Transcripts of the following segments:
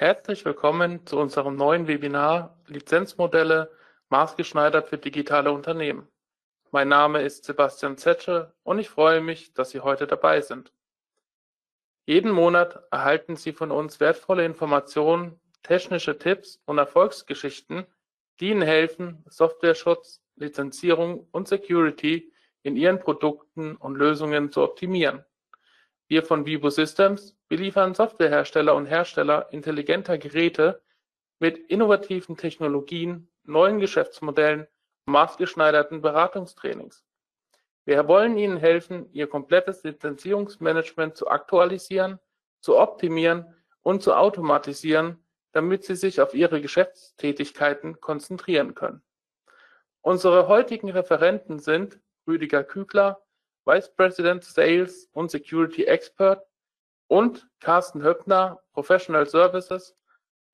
Herzlich willkommen zu unserem neuen Webinar Lizenzmodelle maßgeschneidert für digitale Unternehmen. Mein Name ist Sebastian Zetsche und ich freue mich, dass Sie heute dabei sind. Jeden Monat erhalten Sie von uns wertvolle Informationen, technische Tipps und Erfolgsgeschichten, die Ihnen helfen, Softwareschutz, Lizenzierung und Security in Ihren Produkten und Lösungen zu optimieren. Wir von Vibo Systems beliefern Softwarehersteller und Hersteller intelligenter Geräte mit innovativen Technologien, neuen Geschäftsmodellen und maßgeschneiderten Beratungstrainings. Wir wollen Ihnen helfen, Ihr komplettes Lizenzierungsmanagement zu aktualisieren, zu optimieren und zu automatisieren, damit Sie sich auf Ihre Geschäftstätigkeiten konzentrieren können. Unsere heutigen Referenten sind Rüdiger Kügler, Vice President Sales und Security Expert und Carsten Höppner, Professional Services.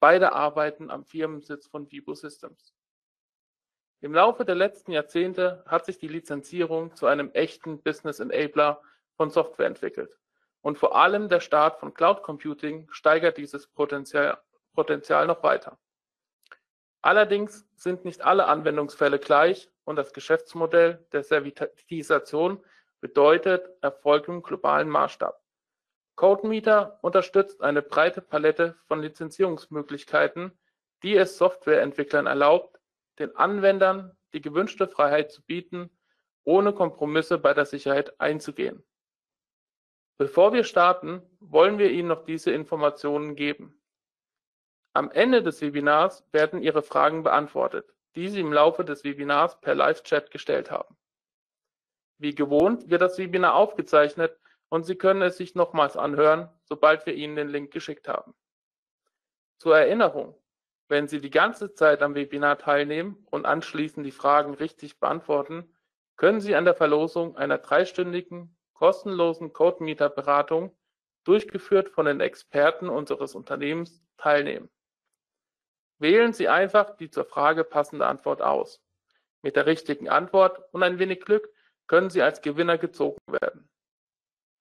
Beide arbeiten am Firmensitz von Vibo Systems. Im Laufe der letzten Jahrzehnte hat sich die Lizenzierung zu einem echten Business Enabler von Software entwickelt. Und vor allem der Start von Cloud Computing steigert dieses Potenzial, Potenzial noch weiter. Allerdings sind nicht alle Anwendungsfälle gleich und das Geschäftsmodell der Servitisation bedeutet Erfolg im globalen Maßstab. CodeMeter unterstützt eine breite Palette von Lizenzierungsmöglichkeiten, die es Softwareentwicklern erlaubt, den Anwendern die gewünschte Freiheit zu bieten, ohne Kompromisse bei der Sicherheit einzugehen. Bevor wir starten, wollen wir Ihnen noch diese Informationen geben. Am Ende des Webinars werden Ihre Fragen beantwortet, die Sie im Laufe des Webinars per Live-Chat gestellt haben. Wie gewohnt wird das Webinar aufgezeichnet und Sie können es sich nochmals anhören, sobald wir Ihnen den Link geschickt haben. Zur Erinnerung, wenn Sie die ganze Zeit am Webinar teilnehmen und anschließend die Fragen richtig beantworten, können Sie an der Verlosung einer dreistündigen, kostenlosen CodeMeter-Beratung, durchgeführt von den Experten unseres Unternehmens, teilnehmen. Wählen Sie einfach die zur Frage passende Antwort aus. Mit der richtigen Antwort und ein wenig Glück können Sie als Gewinner gezogen werden.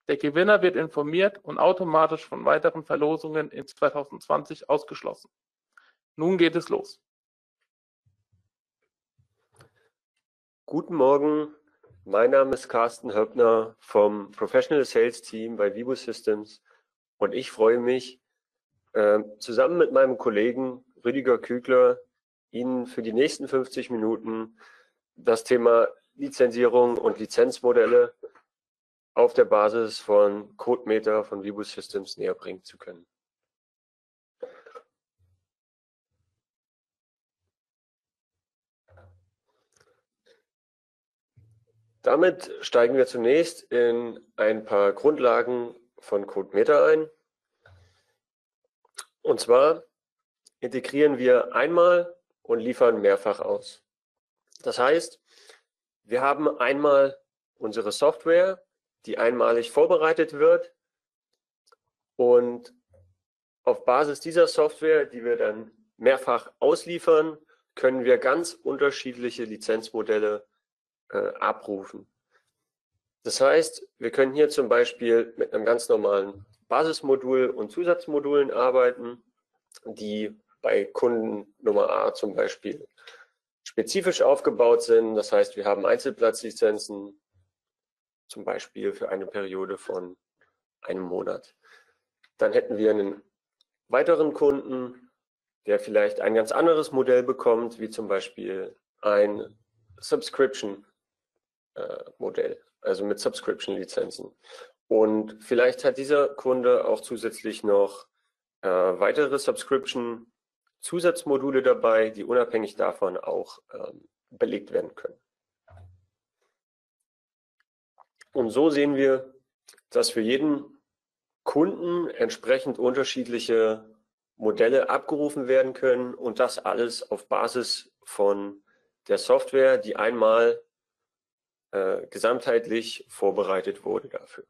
Der Gewinner wird informiert und automatisch von weiteren Verlosungen in 2020 ausgeschlossen. Nun geht es los. Guten Morgen, mein Name ist Carsten Höppner vom Professional Sales Team bei Vibo Systems und ich freue mich, äh, zusammen mit meinem Kollegen Rüdiger Kügler Ihnen für die nächsten 50 Minuten das Thema Lizenzierung und Lizenzmodelle auf der Basis von CodeMeter von Vibu Systems näher bringen zu können. Damit steigen wir zunächst in ein paar Grundlagen von CodeMeter ein. Und zwar integrieren wir einmal und liefern mehrfach aus. Das heißt, wir haben einmal unsere Software, die einmalig vorbereitet wird und auf Basis dieser Software, die wir dann mehrfach ausliefern, können wir ganz unterschiedliche Lizenzmodelle äh, abrufen. Das heißt, wir können hier zum Beispiel mit einem ganz normalen Basismodul und Zusatzmodulen arbeiten, die bei Kunden Nummer A zum Beispiel spezifisch aufgebaut sind. Das heißt, wir haben Einzelplatzlizenzen, zum Beispiel für eine Periode von einem Monat. Dann hätten wir einen weiteren Kunden, der vielleicht ein ganz anderes Modell bekommt, wie zum Beispiel ein Subscription-Modell, äh, also mit Subscription-Lizenzen. Und vielleicht hat dieser Kunde auch zusätzlich noch äh, weitere Subscription Zusatzmodule dabei, die unabhängig davon auch ähm, belegt werden können. Und so sehen wir, dass für jeden Kunden entsprechend unterschiedliche Modelle abgerufen werden können und das alles auf Basis von der Software, die einmal äh, gesamtheitlich vorbereitet wurde dafür.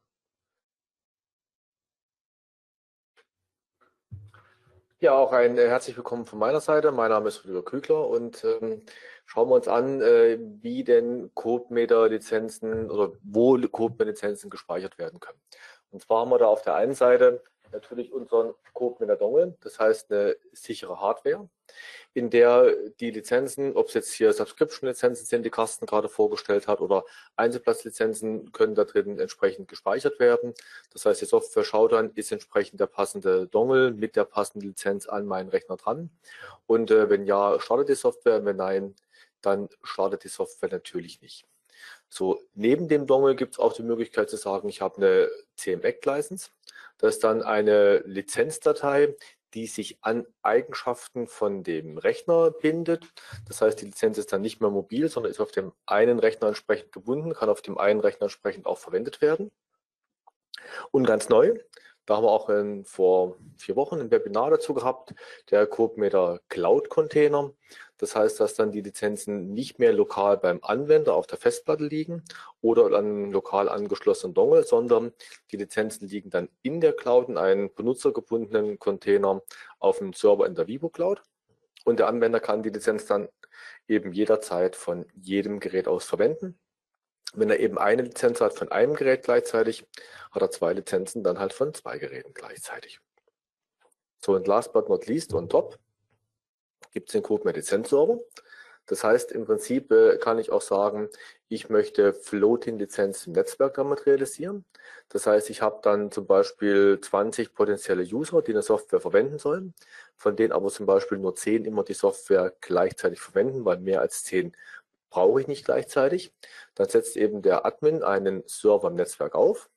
Ja, auch ein äh, herzlich willkommen von meiner Seite. Mein Name ist Rüdiger Kügler und ähm, schauen wir uns an, äh, wie denn CodeMeter-Lizenzen oder wo CodeMeter-Lizenzen gespeichert werden können. Und zwar haben wir da auf der einen Seite natürlich unseren CodeMeter Dongle, das heißt eine sichere Hardware, in der die Lizenzen, ob es jetzt hier Subscription-Lizenzen sind, die Carsten gerade vorgestellt hat, oder Einzelplatzlizenzen, können da drin entsprechend gespeichert werden. Das heißt, die Software schaut dann, ist entsprechend der passende Dongle mit der passenden Lizenz an meinen Rechner dran. Und äh, wenn ja, startet die Software, wenn nein, dann startet die Software natürlich nicht. So, neben dem Dongle gibt es auch die Möglichkeit zu sagen, ich habe eine CMX-License. Das ist dann eine Lizenzdatei, die sich an Eigenschaften von dem Rechner bindet. Das heißt, die Lizenz ist dann nicht mehr mobil, sondern ist auf dem einen Rechner entsprechend gebunden, kann auf dem einen Rechner entsprechend auch verwendet werden. Und ganz neu, da haben wir auch in, vor vier Wochen ein Webinar dazu gehabt, der CodeMeter Cloud Container. Das heißt, dass dann die Lizenzen nicht mehr lokal beim Anwender auf der Festplatte liegen oder an lokal angeschlossenen Dongle, sondern die Lizenzen liegen dann in der Cloud in einem benutzergebundenen Container auf dem Server in der Vivo Cloud. Und der Anwender kann die Lizenz dann eben jederzeit von jedem Gerät aus verwenden. Wenn er eben eine Lizenz hat von einem Gerät gleichzeitig, hat er zwei Lizenzen dann halt von zwei Geräten gleichzeitig. So, und last but not least, on top, gibt es den Code Lizenzserver. Das heißt, im Prinzip äh, kann ich auch sagen, ich möchte Floating-Lizenz im Netzwerk damit realisieren. Das heißt, ich habe dann zum Beispiel 20 potenzielle User, die eine Software verwenden sollen, von denen aber zum Beispiel nur 10 immer die Software gleichzeitig verwenden, weil mehr als 10 brauche ich nicht gleichzeitig. Dann setzt eben der Admin einen Server im Netzwerk auf.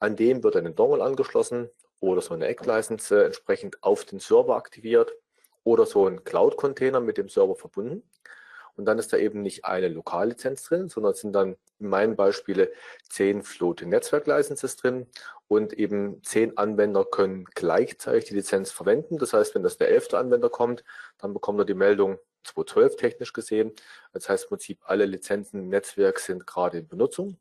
An dem wird ein Dongle angeschlossen oder so eine Eck-License äh, entsprechend auf den Server aktiviert oder so ein Cloud-Container mit dem Server verbunden. Und dann ist da eben nicht eine Lokallizenz drin, sondern es sind dann in meinen Beispielen zehn Floating Netzwerk Licenses drin und eben zehn Anwender können gleichzeitig die Lizenz verwenden. Das heißt, wenn das der elfte Anwender kommt, dann bekommt er die Meldung, 212 technisch gesehen. Das heißt im Prinzip, alle Lizenzen im Netzwerk sind gerade in Benutzung.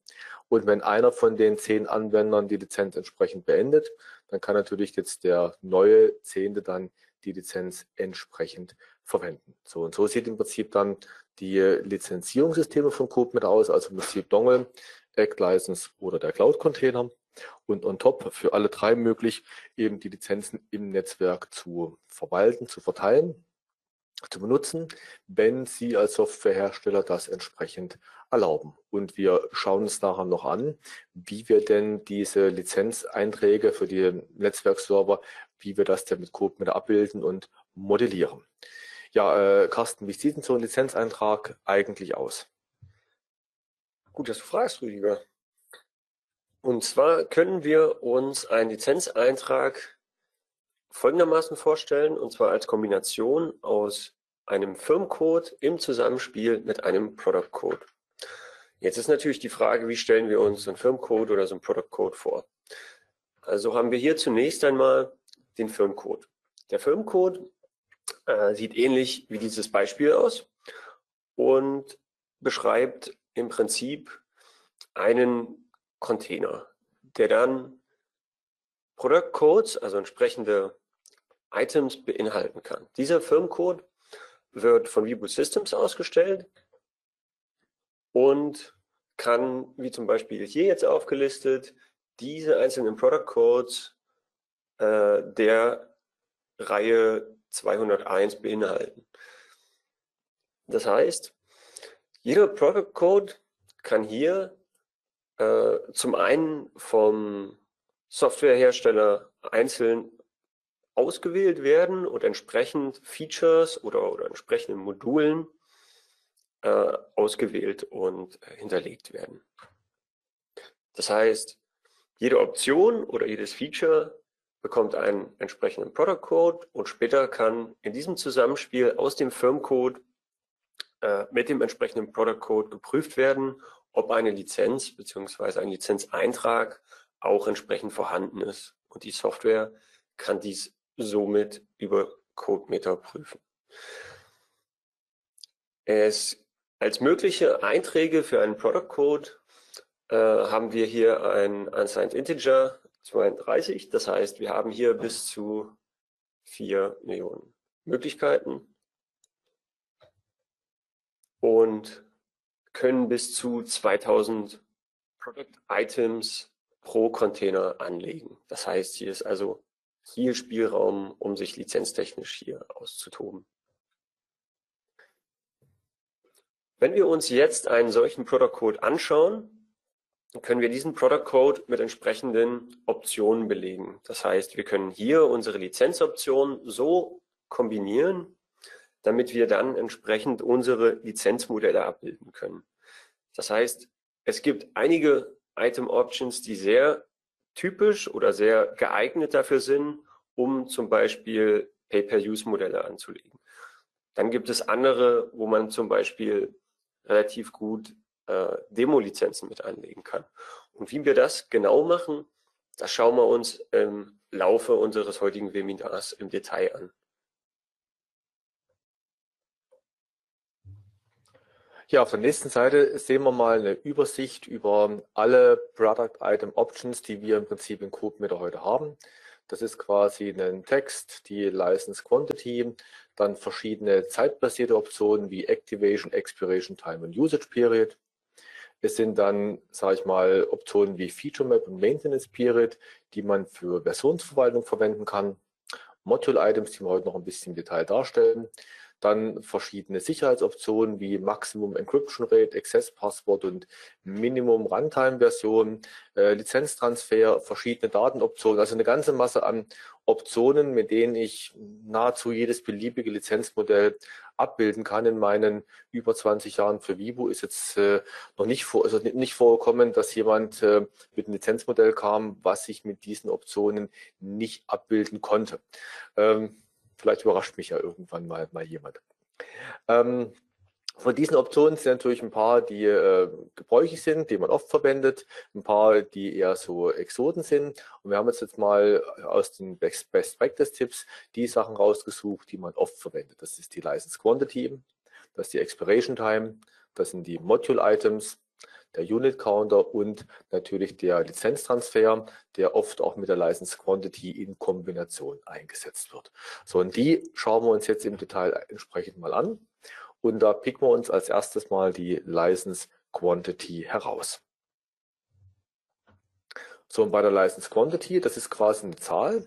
Und wenn einer von den zehn Anwendern die Lizenz entsprechend beendet, dann kann natürlich jetzt der neue Zehnte dann die Lizenz entsprechend verwenden. So und so sieht im Prinzip dann die Lizenzierungssysteme von CodeMet aus, also im Prinzip Dongle, Egg License oder der Cloud Container. Und on top für alle drei möglich, eben die Lizenzen im Netzwerk zu verwalten, zu verteilen zu benutzen, wenn Sie als Softwarehersteller das entsprechend erlauben. Und wir schauen uns nachher noch an, wie wir denn diese Lizenzeinträge für die Netzwerkserver, wie wir das denn mit CodeMeter abbilden und modellieren. Ja, äh, Carsten, wie sieht denn so ein Lizenzeintrag eigentlich aus? Gut, dass du fragst, Rüdiger. Und zwar können wir uns einen Lizenzeintrag folgendermaßen vorstellen, und zwar als Kombination aus einem Firmcode im Zusammenspiel mit einem Product Code. Jetzt ist natürlich die Frage, wie stellen wir uns so einen Firmcode oder so einen Product Code vor? Also haben wir hier zunächst einmal den Firmcode. Der Firmcode äh, sieht ähnlich wie dieses Beispiel aus und beschreibt im Prinzip einen Container, der dann Product Codes, also entsprechende Items beinhalten kann. Dieser Firmcode wird von Vibo Systems ausgestellt und kann, wie zum Beispiel hier jetzt aufgelistet, diese einzelnen Product Codes äh, der Reihe 201 beinhalten. Das heißt, jeder Product Code kann hier äh, zum einen vom Softwarehersteller einzeln ausgewählt werden und entsprechend Features oder, oder entsprechenden Modulen äh, ausgewählt und äh, hinterlegt werden. Das heißt, jede Option oder jedes Feature bekommt einen entsprechenden Product Code und später kann in diesem Zusammenspiel aus dem Firmcode äh, mit dem entsprechenden Product Code geprüft werden, ob eine Lizenz bzw. ein Lizenzeintrag auch entsprechend vorhanden ist. Und die Software kann dies somit über CodeMeter prüfen. Es, als mögliche Einträge für einen Product Code äh, haben wir hier ein Unsigned Integer 32. Das heißt, wir haben hier bis zu 4 Millionen Möglichkeiten und können bis zu 2000 Product Items pro Container anlegen. Das heißt, hier ist also viel Spielraum, um sich lizenztechnisch hier auszutoben. Wenn wir uns jetzt einen solchen Product Code anschauen, können wir diesen Product Code mit entsprechenden Optionen belegen. Das heißt, wir können hier unsere Lizenzoptionen so kombinieren, damit wir dann entsprechend unsere Lizenzmodelle abbilden können. Das heißt, es gibt einige Item Options, die sehr typisch oder sehr geeignet dafür sind, um zum Beispiel Pay-per-Use-Modelle anzulegen. Dann gibt es andere, wo man zum Beispiel relativ gut äh, Demo-Lizenzen mit anlegen kann. Und wie wir das genau machen, das schauen wir uns im Laufe unseres heutigen Webinars im Detail an. Ja, auf der nächsten Seite sehen wir mal eine Übersicht über alle Product Item Options, die wir im Prinzip in CodeMeter heute haben. Das ist quasi ein Text, die License Quantity, dann verschiedene zeitbasierte Optionen wie Activation, Expiration Time und Usage Period. Es sind dann, sage ich mal, Optionen wie Feature Map und Maintenance Period, die man für Versionsverwaltung verwenden kann. Module Items, die wir heute noch ein bisschen im Detail darstellen. Dann verschiedene Sicherheitsoptionen wie Maximum Encryption Rate, Access Passwort und Minimum Runtime Version, äh, Lizenztransfer, verschiedene Datenoptionen, also eine ganze Masse an Optionen, mit denen ich nahezu jedes beliebige Lizenzmodell abbilden kann in meinen über 20 Jahren für Vivo ist jetzt äh, noch nicht vor, also nicht vorgekommen, dass jemand äh, mit einem Lizenzmodell kam, was ich mit diesen Optionen nicht abbilden konnte. Ähm, Vielleicht überrascht mich ja irgendwann mal, mal jemand. Ähm, von diesen Optionen sind natürlich ein paar, die äh, gebräuchlich sind, die man oft verwendet, ein paar, die eher so Exoten sind. Und wir haben uns jetzt mal aus den Best, Best Practice Tipps die Sachen rausgesucht, die man oft verwendet. Das ist die License Quantity, das ist die Expiration Time, das sind die Module Items, der Unit Counter und natürlich der Lizenztransfer, der oft auch mit der License Quantity in Kombination eingesetzt wird. So, und die schauen wir uns jetzt im Detail entsprechend mal an. Und da picken wir uns als erstes mal die License Quantity heraus. So, und bei der License Quantity, das ist quasi eine Zahl,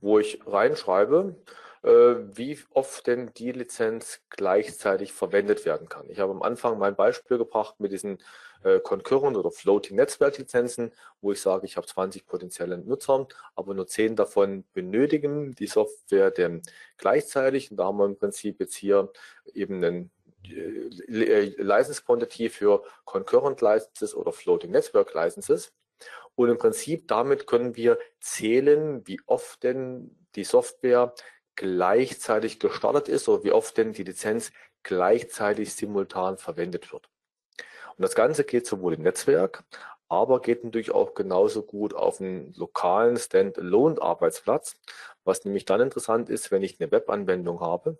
wo ich reinschreibe, äh, wie oft denn die Lizenz gleichzeitig verwendet werden kann. Ich habe am Anfang mein Beispiel gebracht mit diesen äh, Concurrent oder Floating Netzwerklizenzen, wo ich sage, ich habe 20 potenzielle Nutzer, aber nur 10 davon benötigen die Software denn gleichzeitig. Und da haben wir im Prinzip jetzt hier eben einen äh, License Quantity für Concurrent Licenses oder Floating Network Licenses. Und im Prinzip damit können wir zählen, wie oft denn die Software gleichzeitig gestartet ist oder wie oft denn die Lizenz gleichzeitig simultan verwendet wird. Und das Ganze geht sowohl im Netzwerk, aber geht natürlich auch genauso gut auf einen lokalen Standalone-Arbeitsplatz, was nämlich dann interessant ist, wenn ich eine Webanwendung habe,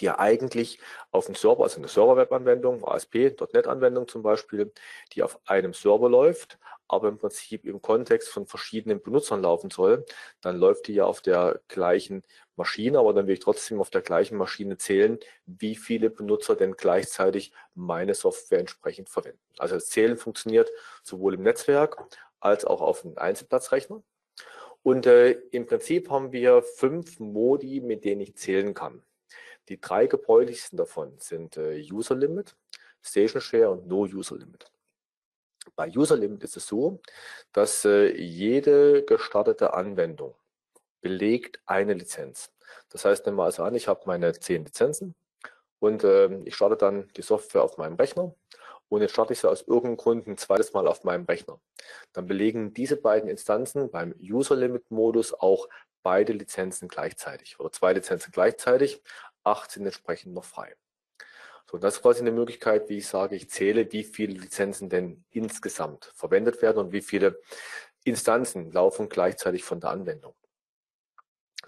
die ja eigentlich auf dem Server, also eine Server-Web-Anwendung, ASP.NET-Anwendung zum Beispiel, die auf einem Server läuft, aber im Prinzip im Kontext von verschiedenen Benutzern laufen soll, dann läuft die ja auf der gleichen Maschine, aber dann will ich trotzdem auf der gleichen Maschine zählen, wie viele Benutzer denn gleichzeitig meine Software entsprechend verwenden. Also das Zählen funktioniert sowohl im Netzwerk als auch auf einem Einzelplatzrechner. Und äh, im Prinzip haben wir fünf Modi, mit denen ich zählen kann. Die drei gebräuchlichsten davon sind äh, User Limit, Station Share und No User Limit. Bei User Limit ist es so, dass äh, jede gestartete Anwendung belegt eine Lizenz. Das heißt, nehmen wir also an, ich habe meine zehn Lizenzen und äh, ich starte dann die Software auf meinem Rechner und jetzt starte ich sie aus irgendeinem Grund ein zweites Mal auf meinem Rechner. Dann belegen diese beiden Instanzen beim User Limit Modus auch beide Lizenzen gleichzeitig oder zwei Lizenzen gleichzeitig, acht sind entsprechend noch frei. So, das ist quasi eine Möglichkeit, wie ich sage, ich zähle, wie viele Lizenzen denn insgesamt verwendet werden und wie viele Instanzen laufen gleichzeitig von der Anwendung.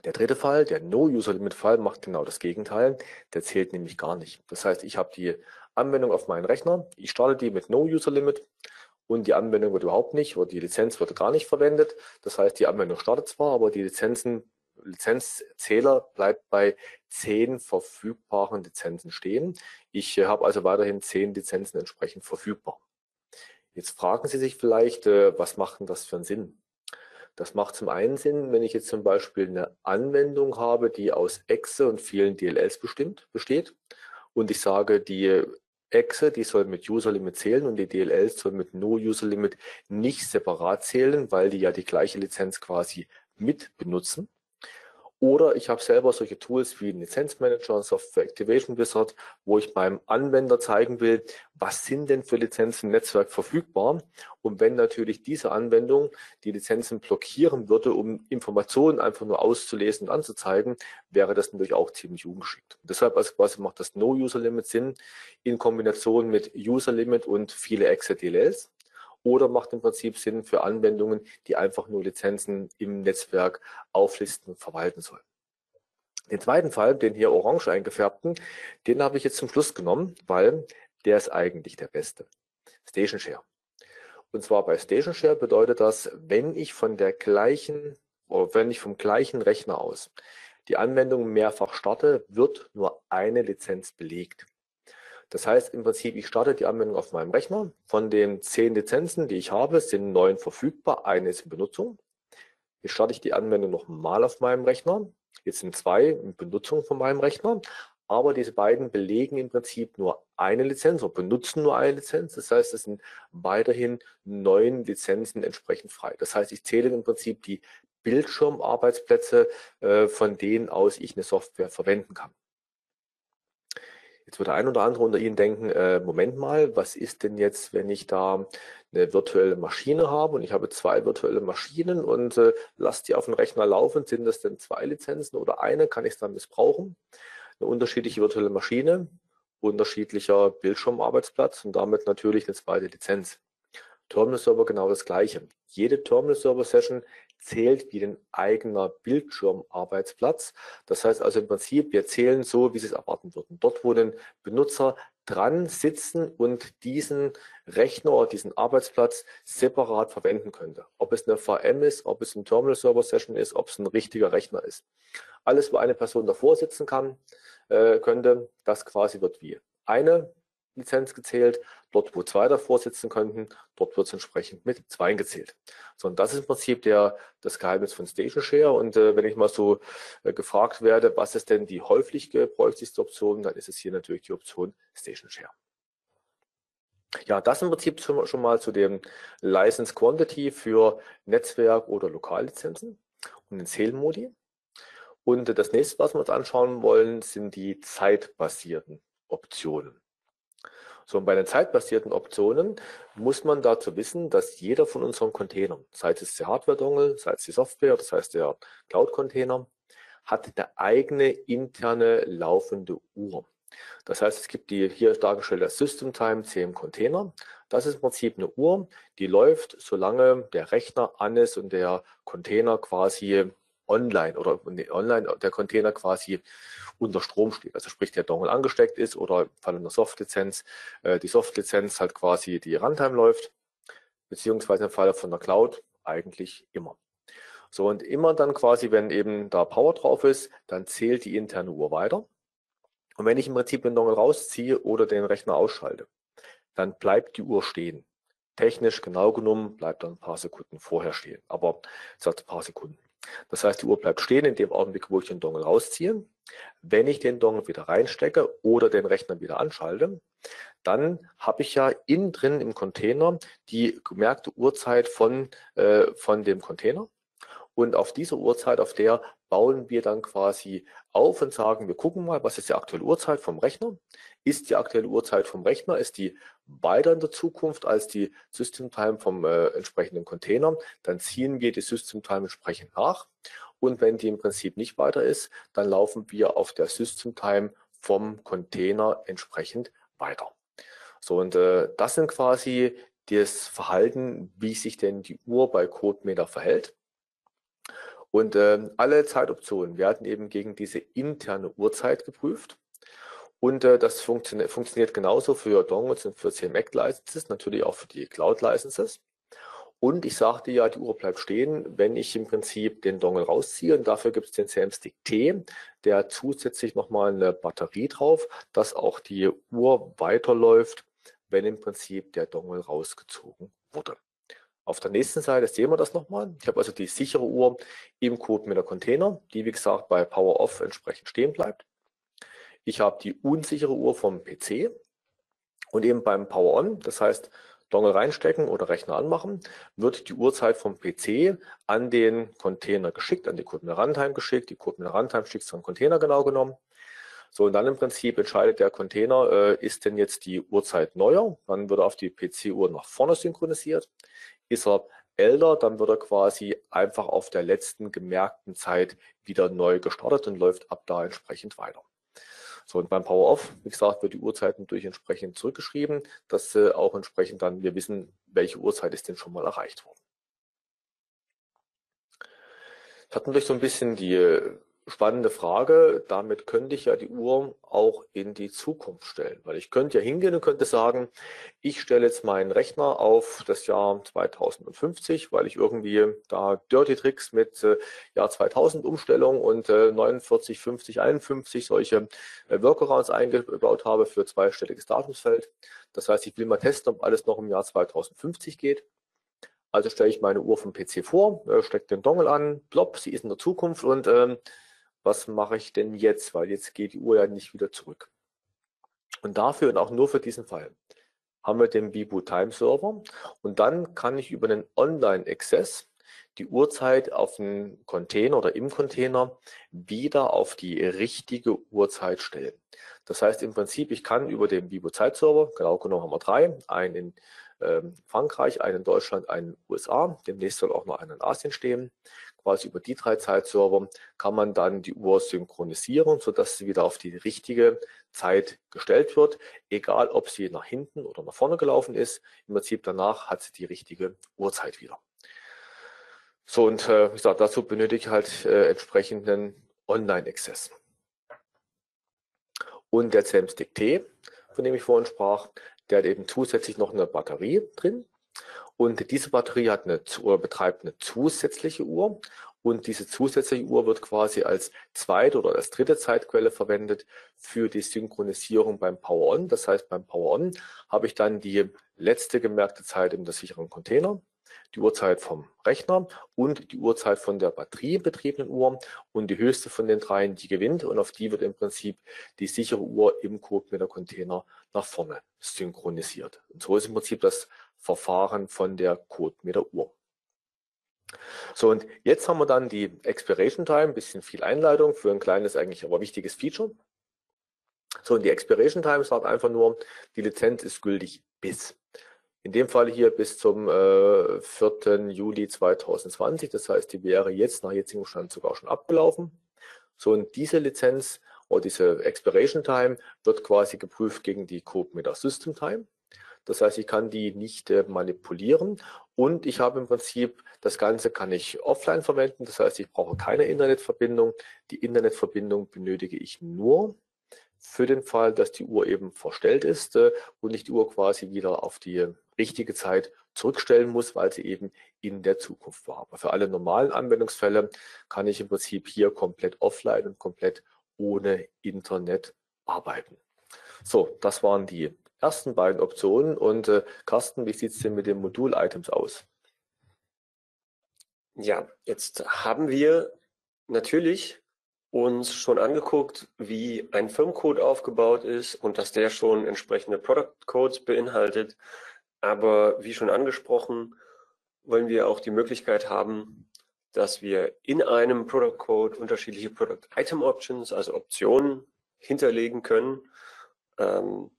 Der dritte Fall, der No-User-Limit-Fall, macht genau das Gegenteil. Der zählt nämlich gar nicht. Das heißt, ich habe die Anwendung auf meinen Rechner, ich starte die mit No-User-Limit und die Anwendung wird überhaupt nicht oder die Lizenz wird gar nicht verwendet. Das heißt, die Anwendung startet zwar, aber die Lizenzen Lizenzzähler bleibt bei zehn verfügbaren Lizenzen stehen. Ich äh, habe also weiterhin zehn Lizenzen entsprechend verfügbar. Jetzt fragen Sie sich vielleicht, äh, was macht denn das für einen Sinn? Das macht zum einen Sinn, wenn ich jetzt zum Beispiel eine Anwendung habe, die aus Exe und vielen DLLs bestimmt, besteht und ich sage, die Exe, die soll mit User Limit zählen und die DLLs soll mit No User Limit nicht separat zählen, weil die ja die gleiche Lizenz quasi mit benutzen. Oder ich habe selber solche Tools wie Lizenzmanager, Software Activation Wizard, wo ich meinem Anwender zeigen will, was sind denn für Lizenzen im Netzwerk verfügbar. Und wenn natürlich diese Anwendung die Lizenzen blockieren würde, um Informationen einfach nur auszulesen und anzuzeigen, wäre das natürlich auch ziemlich ungeschickt. Und deshalb also quasi macht das No-User-Limit Sinn in Kombination mit User-Limit und viele XDLLs oder macht im Prinzip Sinn für Anwendungen, die einfach nur Lizenzen im Netzwerk auflisten und verwalten sollen. Den zweiten Fall, den hier orange eingefärbten, den habe ich jetzt zum Schluss genommen, weil der ist eigentlich der beste. Station Share. Und zwar bei Station Share bedeutet das, wenn ich von der gleichen, oder wenn ich vom gleichen Rechner aus die Anwendung mehrfach starte, wird nur eine Lizenz belegt. Das heißt im Prinzip, ich starte die Anwendung auf meinem Rechner. Von den zehn Lizenzen, die ich habe, sind neun verfügbar, eine ist in Benutzung. Jetzt starte ich die Anwendung nochmal auf meinem Rechner. Jetzt sind zwei in Benutzung von meinem Rechner. Aber diese beiden belegen im Prinzip nur eine Lizenz oder benutzen nur eine Lizenz. Das heißt, es sind weiterhin neun Lizenzen entsprechend frei. Das heißt, ich zähle im Prinzip die Bildschirmarbeitsplätze, äh, von denen aus ich eine Software verwenden kann. Jetzt wird der ein oder andere unter Ihnen denken, äh, Moment mal, was ist denn jetzt, wenn ich da eine virtuelle Maschine habe und ich habe zwei virtuelle Maschinen und äh, lasse die auf dem Rechner laufen, sind das denn zwei Lizenzen oder eine, kann ich es dann missbrauchen? Eine unterschiedliche virtuelle Maschine, unterschiedlicher Bildschirmarbeitsplatz und damit natürlich eine zweite Lizenz. Terminal Server genau das gleiche. Jede Terminal Server Session zählt wie ein eigener Bildschirmarbeitsplatz. Das heißt also im Prinzip, wir zählen so, wie Sie es erwarten würden. Dort, wo ein Benutzer dran sitzen und diesen Rechner oder diesen Arbeitsplatz separat verwenden könnte. Ob es eine VM ist, ob es ein Terminal Server Session ist, ob es ein richtiger Rechner ist. Alles, wo eine Person davor sitzen kann, äh, könnte, das quasi wird wie eine Lizenz gezählt. Dort, wo zwei davor sitzen könnten, dort wird es entsprechend mit zwei gezählt. So, und das ist im Prinzip der, das Geheimnis von Station Share. Und äh, wenn ich mal so äh, gefragt werde, was ist denn die häufig gebräuchtigste Option, dann ist es hier natürlich die Option Station Share. Ja, das im Prinzip schon mal zu dem License Quantity für Netzwerk- oder Lokallizenzen und den Zählmodi. Und das nächste, was wir uns anschauen wollen, sind die zeitbasierten Optionen. So, und bei den zeitbasierten Optionen muss man dazu wissen, dass jeder von unseren Containern, sei es der Hardware-Dongle, sei es die Software, das heißt der Cloud-Container, hat eine eigene interne laufende Uhr. Das heißt, es gibt die hier dargestellte System Time CM Container. Das ist im Prinzip eine Uhr, die läuft, solange der Rechner an ist und der Container quasi online oder online der Container quasi unter Strom steht. Also sprich der Dongle angesteckt ist oder im Fall einer Softlizenz äh, die Softlizenz halt quasi die Runtime läuft, beziehungsweise im Fall von der Cloud eigentlich immer. So und immer dann quasi, wenn eben da Power drauf ist, dann zählt die interne Uhr weiter. Und wenn ich im Prinzip den Dongle rausziehe oder den Rechner ausschalte, dann bleibt die Uhr stehen. Technisch genau genommen bleibt dann ein paar Sekunden vorher stehen, aber es sagt ein paar Sekunden. Das heißt, die Uhr bleibt stehen in dem Augenblick, wo ich den Dongle rausziehe. Wenn ich den Dongle wieder reinstecke oder den Rechner wieder anschalte, dann habe ich ja innen drin im Container die gemerkte Uhrzeit von, äh, von dem Container. Und auf diese Uhrzeit, auf der bauen wir dann quasi auf und sagen, wir gucken mal, was ist die aktuelle Uhrzeit vom Rechner? Ist die aktuelle Uhrzeit vom Rechner, ist die weiter in der Zukunft als die System Time vom äh, entsprechenden Container? Dann ziehen wir die System Time entsprechend nach. Und wenn die im Prinzip nicht weiter ist, dann laufen wir auf der System Time vom Container entsprechend weiter. So, und äh, das sind quasi das Verhalten, wie sich denn die Uhr bei CodeMeter verhält. Und äh, alle Zeitoptionen werden eben gegen diese interne Uhrzeit geprüft. Und äh, das funktio funktioniert genauso für Dongles und für CMX Licenses, natürlich auch für die Cloud Licenses. Und ich sagte ja, die Uhr bleibt stehen, wenn ich im Prinzip den Dongle rausziehe. Und dafür gibt es den CM-Stick T, der zusätzlich nochmal eine Batterie drauf, dass auch die Uhr weiterläuft, wenn im Prinzip der Dongle rausgezogen wurde. Auf der nächsten Seite sehen wir das nochmal. Ich habe also die sichere Uhr im Code mit der Container, die wie gesagt bei Power Off entsprechend stehen bleibt. Ich habe die unsichere Uhr vom PC und eben beim Power On, das heißt Dongle reinstecken oder Rechner anmachen, wird die Uhrzeit vom PC an den Container geschickt, an die Code Runtime geschickt. Die Code Runtime schickt es an den Container genau genommen. So, und dann im Prinzip entscheidet der Container, äh, ist denn jetzt die Uhrzeit neuer? Dann wird er auf die PC-Uhr nach vorne synchronisiert. Ist er älter, dann wird er quasi einfach auf der letzten gemerkten Zeit wieder neu gestartet und läuft ab da entsprechend weiter. So, und beim Power Off, wie gesagt, wird die Uhrzeit natürlich entsprechend zurückgeschrieben, dass äh, auch entsprechend dann wir wissen, welche Uhrzeit ist denn schon mal erreicht worden. Das hat natürlich so ein bisschen die spannende Frage. Damit könnte ich ja die Uhr auch in die Zukunft stellen, weil ich könnte ja hingehen und könnte sagen, ich stelle jetzt meinen Rechner auf das Jahr 2050, weil ich irgendwie da Dirty Tricks mit äh, Jahr 2000 Umstellung und äh, 49, 50, 51 solche äh, Workarounds eingebaut habe für zweistelliges Datumsfeld. Das heißt, ich will mal testen, ob alles noch im Jahr 2050 geht. Also stelle ich meine Uhr vom PC vor, äh, stecke den Dongle an, plopp, sie ist in der Zukunft und ähm, was mache ich denn jetzt? Weil jetzt geht die Uhr ja nicht wieder zurück. Und dafür und auch nur für diesen Fall haben wir den Bibu Time Server und dann kann ich über den Online Access die Uhrzeit auf den Container oder im Container wieder auf die richtige Uhrzeit stellen. Das heißt im Prinzip, ich kann über den Bibu Zeitserver, genau genommen haben wir drei, einen in ähm, Frankreich, einen in Deutschland, einen in den USA, demnächst soll auch noch einen in Asien stehen, quasi über die drei Zeitserver kann man dann die Uhr synchronisieren, sodass sie wieder auf die richtige Zeit gestellt wird, egal ob sie nach hinten oder nach vorne gelaufen ist. Im Prinzip danach hat sie die richtige Uhrzeit wieder. So, und äh, wie gesagt, dazu benötige ich halt äh, entsprechenden Online-Access. Und der CM-Stick T, von dem ich vorhin sprach, der hat eben zusätzlich noch eine Batterie drin. Und diese Batterie hat eine, oder betreibt eine zusätzliche Uhr. Und diese zusätzliche Uhr wird quasi als zweite oder als dritte Zeitquelle verwendet für die Synchronisierung beim Power On. Das heißt, beim Power On habe ich dann die letzte gemerkte Zeit der sicheren Container, die Uhrzeit vom Rechner und die Uhrzeit von der batteriebetriebenen Uhr. Und die höchste von den dreien, die gewinnt. Und auf die wird im Prinzip die sichere Uhr im Code mit der Container nach vorne synchronisiert. Und so ist im Prinzip das Verfahren von der Code mit der Uhr. So, und jetzt haben wir dann die Expiration Time, ein bisschen viel Einleitung für ein kleines, eigentlich aber wichtiges Feature. So, und die Expiration Time sagt einfach nur, die Lizenz ist gültig bis. In dem Fall hier bis zum äh, 4. Juli 2020. Das heißt, die wäre jetzt nach jetzigem Stand sogar schon abgelaufen. So, und diese Lizenz oder diese Expiration Time wird quasi geprüft gegen die Code mit der System Time. Das heißt, ich kann die nicht äh, manipulieren und ich habe im Prinzip, das Ganze kann ich offline verwenden. Das heißt, ich brauche keine Internetverbindung. Die Internetverbindung benötige ich nur für den Fall, dass die Uhr eben verstellt ist äh, und ich die Uhr quasi wieder auf die richtige Zeit zurückstellen muss, weil sie eben in der Zukunft war. Aber für alle normalen Anwendungsfälle kann ich im Prinzip hier komplett offline und komplett ohne Internet arbeiten. So, das waren die ersten beiden Optionen. Und äh, Carsten, wie sieht es denn mit den Modul-Items aus? Ja, jetzt haben wir natürlich uns schon angeguckt, wie ein Firmcode aufgebaut ist und dass der schon entsprechende Product Codes beinhaltet. Aber wie schon angesprochen, wollen wir auch die Möglichkeit haben, dass wir in einem Product Code unterschiedliche Product Item Options, also Optionen hinterlegen können. Ähm,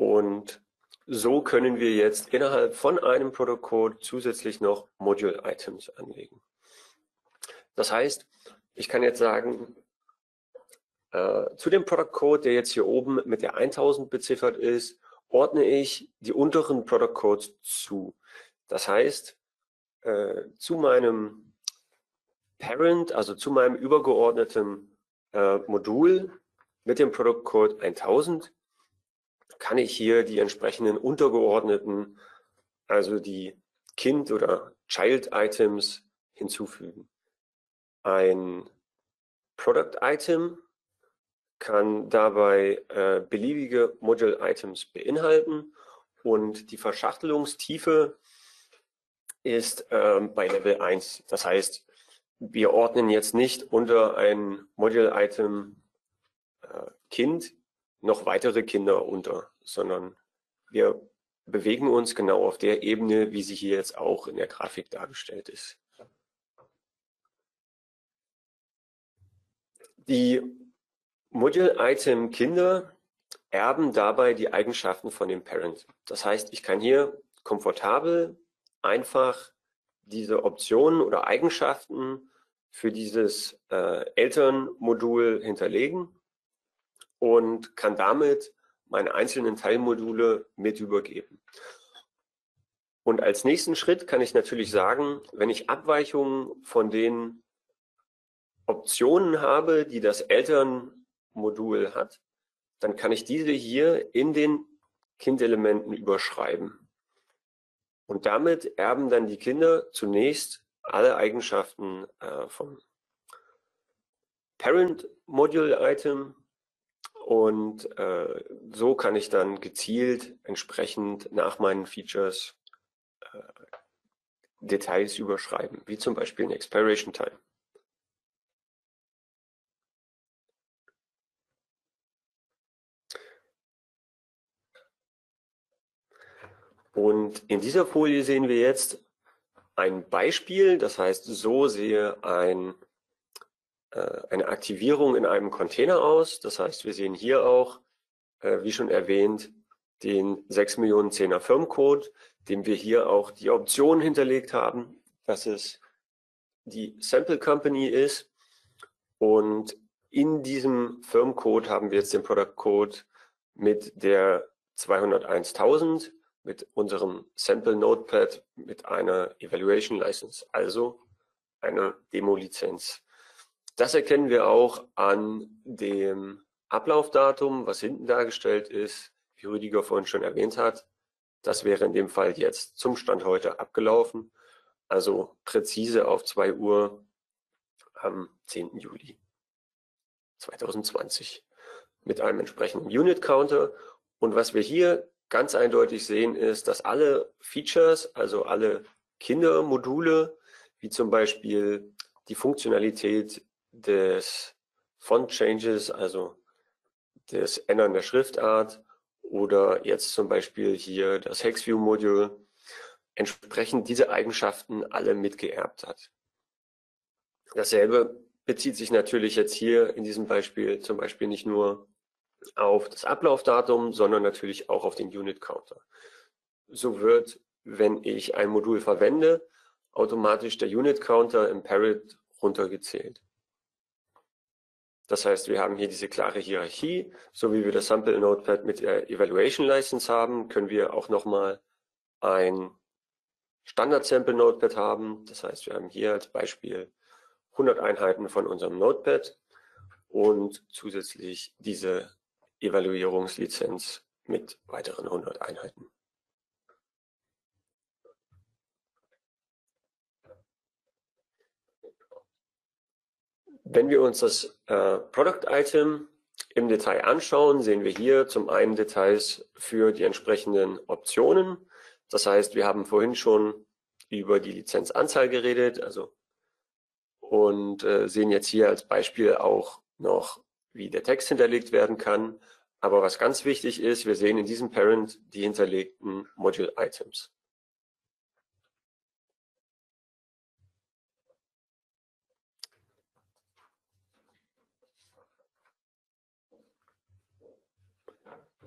und so können wir jetzt innerhalb von einem Protokoll zusätzlich noch Module-Items anlegen. Das heißt, ich kann jetzt sagen, äh, zu dem Product Code, der jetzt hier oben mit der 1000 beziffert ist, ordne ich die unteren Product Codes zu. Das heißt, äh, zu meinem Parent, also zu meinem übergeordneten äh, Modul mit dem Product Code 1000 kann ich hier die entsprechenden untergeordneten, also die Kind- oder Child-Items hinzufügen. Ein Product-Item kann dabei äh, beliebige Module-Items beinhalten und die Verschachtelungstiefe ist ähm, bei Level 1. Das heißt, wir ordnen jetzt nicht unter ein Module-Item äh, Kind noch weitere Kinder unter, sondern wir bewegen uns genau auf der Ebene, wie sie hier jetzt auch in der Grafik dargestellt ist. Die Module-Item Kinder erben dabei die Eigenschaften von dem Parent. Das heißt, ich kann hier komfortabel einfach diese Optionen oder Eigenschaften für dieses äh, Elternmodul hinterlegen und kann damit meine einzelnen Teilmodule mit übergeben. Und als nächsten Schritt kann ich natürlich sagen, wenn ich Abweichungen von den Optionen habe, die das Elternmodul hat, dann kann ich diese hier in den Kindelementen überschreiben. Und damit erben dann die Kinder zunächst alle Eigenschaften äh, vom Parent Module Item und äh, so kann ich dann gezielt entsprechend nach meinen Features äh, Details überschreiben, wie zum Beispiel ein Expiration Time. Und in dieser Folie sehen wir jetzt ein Beispiel, das heißt, so sehe ein, eine Aktivierung in einem Container aus. Das heißt, wir sehen hier auch, äh, wie schon erwähnt, den 6 Millionen 10er Firmcode, dem wir hier auch die Option hinterlegt haben, dass es die Sample Company ist. Und in diesem Firmcode haben wir jetzt den Product Code mit der 201.000 mit unserem Sample Notepad mit einer Evaluation License, also einer Demo-Lizenz. Das erkennen wir auch an dem Ablaufdatum, was hinten dargestellt ist, wie Rüdiger vorhin schon erwähnt hat. Das wäre in dem Fall jetzt zum Stand heute abgelaufen, also präzise auf 2 Uhr am 10. Juli 2020 mit einem entsprechenden Unit Counter. Und was wir hier ganz eindeutig sehen, ist, dass alle Features, also alle Kindermodule, wie zum Beispiel die Funktionalität des Font Changes, also des Ändern der Schriftart oder jetzt zum Beispiel hier das HexView-Modul, entsprechend diese Eigenschaften alle mitgeerbt hat. Dasselbe bezieht sich natürlich jetzt hier in diesem Beispiel zum Beispiel nicht nur auf das Ablaufdatum, sondern natürlich auch auf den Unit Counter. So wird, wenn ich ein Modul verwende, automatisch der Unit Counter im Parrot runtergezählt. Das heißt, wir haben hier diese klare Hierarchie. So wie wir das Sample Notepad mit der Evaluation License haben, können wir auch nochmal ein Standard Sample Notepad haben. Das heißt, wir haben hier als Beispiel 100 Einheiten von unserem Notepad und zusätzlich diese Evaluierungslizenz mit weiteren 100 Einheiten. Wenn wir uns das äh, Product Item im Detail anschauen, sehen wir hier zum einen Details für die entsprechenden Optionen. Das heißt, wir haben vorhin schon über die Lizenzanzahl geredet, also und äh, sehen jetzt hier als Beispiel auch noch wie der Text hinterlegt werden kann. Aber was ganz wichtig ist, wir sehen in diesem Parent die hinterlegten Module Items.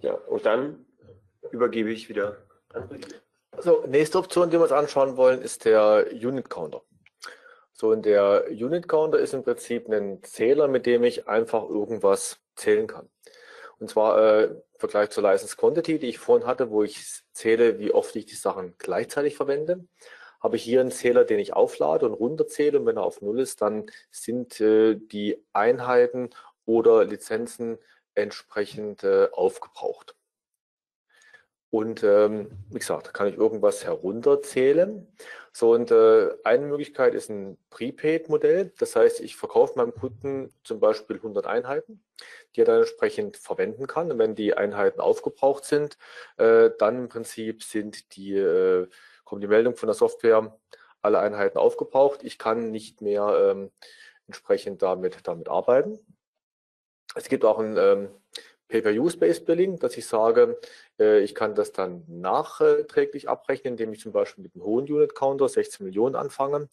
Ja, und dann übergebe ich wieder an So, nächste Option, die wir uns anschauen wollen, ist der Unit Counter. So, und der Unit Counter ist im Prinzip ein Zähler, mit dem ich einfach irgendwas zählen kann. Und zwar äh, im Vergleich zur License Quantity, die ich vorhin hatte, wo ich zähle, wie oft ich die Sachen gleichzeitig verwende, habe ich hier einen Zähler, den ich auflade und runterzähle. Und wenn er auf Null ist, dann sind äh, die Einheiten oder Lizenzen entsprechend äh, aufgebraucht. Und ähm, wie gesagt, kann ich irgendwas herunterzählen. So, und äh, eine Möglichkeit ist ein Prepaid-Modell. Das heißt, ich verkaufe meinem Kunden zum Beispiel 100 Einheiten, die er dann entsprechend verwenden kann. Und wenn die Einheiten aufgebraucht sind, äh, dann im Prinzip sind die, äh, kommt die Meldung von der Software, alle Einheiten aufgebraucht. Ich kann nicht mehr ähm, entsprechend damit, damit arbeiten. Es gibt auch ein ähm, Pay-per-Use-Based Billing, dass ich sage, äh, ich kann das dann nachträglich abrechnen, indem ich zum Beispiel mit einem hohen Unit-Counter 16 Millionen anfange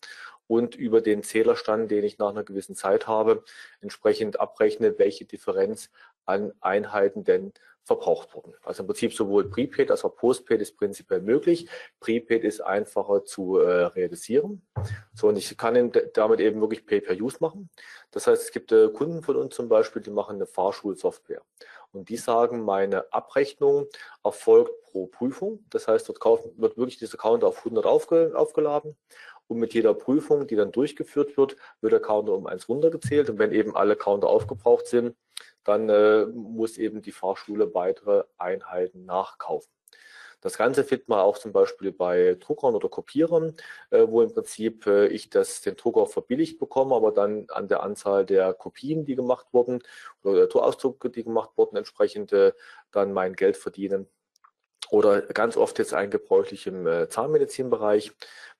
und über den Zählerstand, den ich nach einer gewissen Zeit habe, entsprechend abrechne, welche Differenz an Einheiten denn verbraucht wurden. Also im Prinzip sowohl Prepaid als auch Postpaid ist prinzipiell möglich. Prepaid ist einfacher zu äh, realisieren. So, und ich kann damit eben wirklich Pay-per-Use machen. Das heißt, es gibt äh, Kunden von uns zum Beispiel, die machen eine Fahrschulsoftware. Und die sagen, meine Abrechnung erfolgt pro Prüfung. Das heißt, dort wird wirklich dieser Counter auf 100 aufge, aufgeladen. Und mit jeder Prüfung, die dann durchgeführt wird, wird der Counter um eins runtergezählt. Und wenn eben alle Counter aufgebraucht sind, dann äh, muss eben die Fahrschule weitere Einheiten nachkaufen. Das Ganze findet man auch zum Beispiel bei Druckern oder Kopierern, äh, wo im Prinzip äh, ich das, den Drucker verbilligt bekomme, aber dann an der Anzahl der Kopien, die gemacht wurden, oder der Ausdrucke, die gemacht wurden, entsprechend äh, dann mein Geld verdienen. Oder ganz oft jetzt ein gebräuchlich im äh, Zahnmedizinbereich,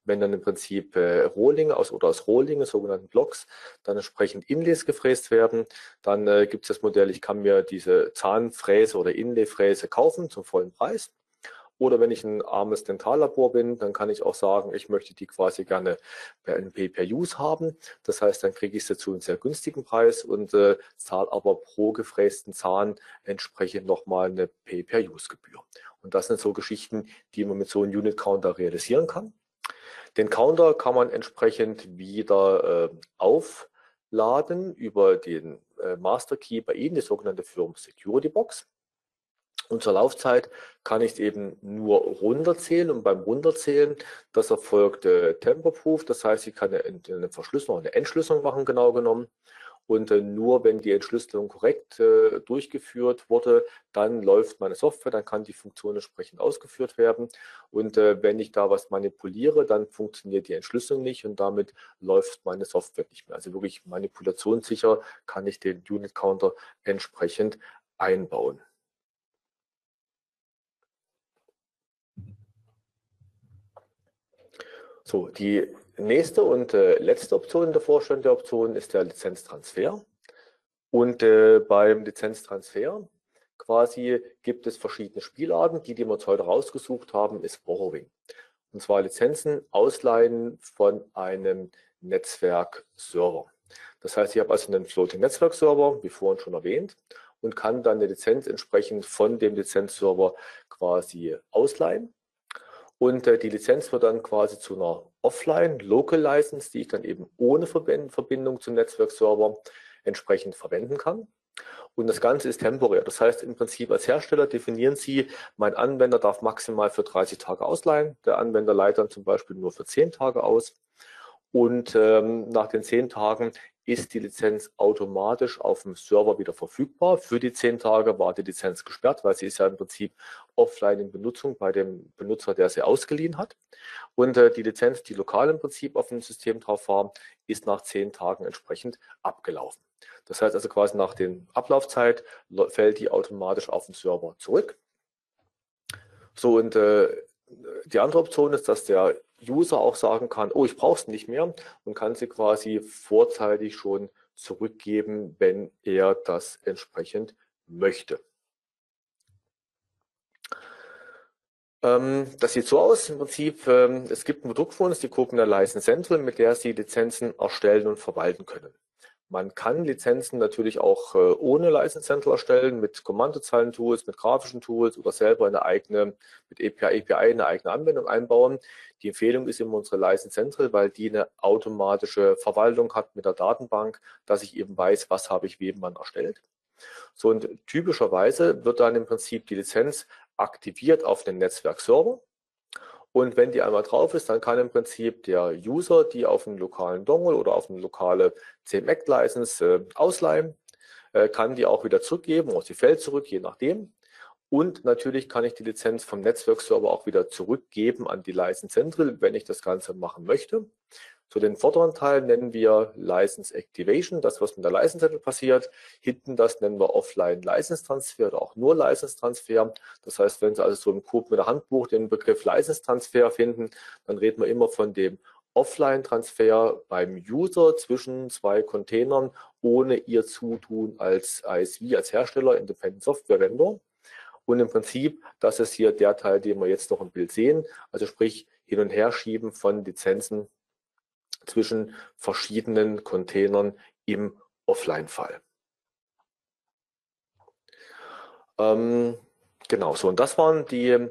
wenn dann im Prinzip äh, Rohlinge aus oder aus Rohlinge, sogenannten Blocks, dann entsprechend Inlays gefräst werden. Dann äh, gibt es das Modell, ich kann mir diese Zahnfräse oder Inlayfräse kaufen zum vollen Preis. Oder wenn ich ein armes Dentallabor bin, dann kann ich auch sagen, ich möchte die quasi gerne per NP per Use haben. Das heißt, dann kriege ich sie zu einem sehr günstigen Preis und äh, zahle aber pro gefrästen Zahn entsprechend nochmal eine Pay per Use Gebühr. Und das sind so Geschichten, die man mit so einem Unit Counter realisieren kann. Den Counter kann man entsprechend wieder äh, aufladen über den äh, Master Key bei Ihnen, die sogenannte Firm Security Box. Und zur Laufzeit kann ich eben nur runterzählen und beim Runterzählen, das erfolgt äh, Temperproof, das heißt, ich kann eine, eine Verschlüsselung, eine Entschlüsselung machen, genau genommen. Und nur wenn die Entschlüsselung korrekt äh, durchgeführt wurde, dann läuft meine Software, dann kann die Funktion entsprechend ausgeführt werden. Und äh, wenn ich da was manipuliere, dann funktioniert die Entschlüsselung nicht und damit läuft meine Software nicht mehr. Also wirklich manipulationssicher kann ich den Unit Counter entsprechend einbauen. So, die nächste und äh, letzte Option der Vorstellung der Optionen ist der Lizenztransfer. Und äh, beim Lizenztransfer quasi gibt es verschiedene Spielarten. Die, die wir uns heute rausgesucht haben, ist Borrowing. Und zwar Lizenzen ausleihen von einem Netzwerkserver. Das heißt, ich habe also einen Floating Netzwerkserver, wie vorhin schon erwähnt, und kann dann eine Lizenz entsprechend von dem Lizenzserver quasi ausleihen. Und äh, die Lizenz wird dann quasi zu einer Offline Local License, die ich dann eben ohne Verbindung zum Netzwerkserver entsprechend verwenden kann. Und das Ganze ist temporär. Das heißt, im Prinzip als Hersteller definieren Sie, mein Anwender darf maximal für 30 Tage ausleihen. Der Anwender leiht dann zum Beispiel nur für 10 Tage aus. Und ähm, nach den 10 Tagen ist die Lizenz automatisch auf dem Server wieder verfügbar. Für die zehn Tage war die Lizenz gesperrt, weil sie ist ja im Prinzip offline in Benutzung bei dem Benutzer, der sie ausgeliehen hat. Und äh, die Lizenz, die lokal im Prinzip auf dem System drauf war, ist nach zehn Tagen entsprechend abgelaufen. Das heißt also quasi nach der Ablaufzeit fällt die automatisch auf den Server zurück. So und äh, die andere Option ist, dass der User auch sagen kann, oh, ich brauche es nicht mehr und kann sie quasi vorzeitig schon zurückgeben, wenn er das entsprechend möchte. Das sieht so aus im Prinzip, ähm, es gibt ein Produkt von uns, die Cogna License Central, mit der Sie Lizenzen erstellen und verwalten können. Man kann Lizenzen natürlich auch äh, ohne License Central erstellen, mit Kommandozeilen-Tools, mit grafischen Tools oder selber eine eigene, mit API, API eine eigene Anwendung einbauen. Die Empfehlung ist immer unsere License Central, weil die eine automatische Verwaltung hat mit der Datenbank, dass ich eben weiß, was habe ich wem wann erstellt. So und typischerweise wird dann im Prinzip die Lizenz aktiviert auf den Netzwerkserver und wenn die einmal drauf ist, dann kann im Prinzip der User die auf einen lokalen Dongle oder auf eine lokale CMAC-License äh, ausleihen, äh, kann die auch wieder zurückgeben, oder sie fällt zurück, je nachdem. Und natürlich kann ich die Lizenz vom Netzwerkserver auch wieder zurückgeben an die License Central, wenn ich das Ganze machen möchte. Zu den vorderen Teil nennen wir License Activation, das was mit der License Central passiert. Hinten das nennen wir Offline License Transfer oder auch nur License Transfer. Das heißt, wenn Sie also so im Code mit der Handbuch den Begriff License Transfer finden, dann reden wir immer von dem Offline-Transfer beim User zwischen zwei Containern ohne ihr Zutun als ISV, als Hersteller, Independent Software Vendor. Und im Prinzip, das ist hier der Teil, den wir jetzt noch im Bild sehen, also sprich hin und her schieben von Lizenzen zwischen verschiedenen Containern im Offline-Fall. Ähm, genau, so und das waren die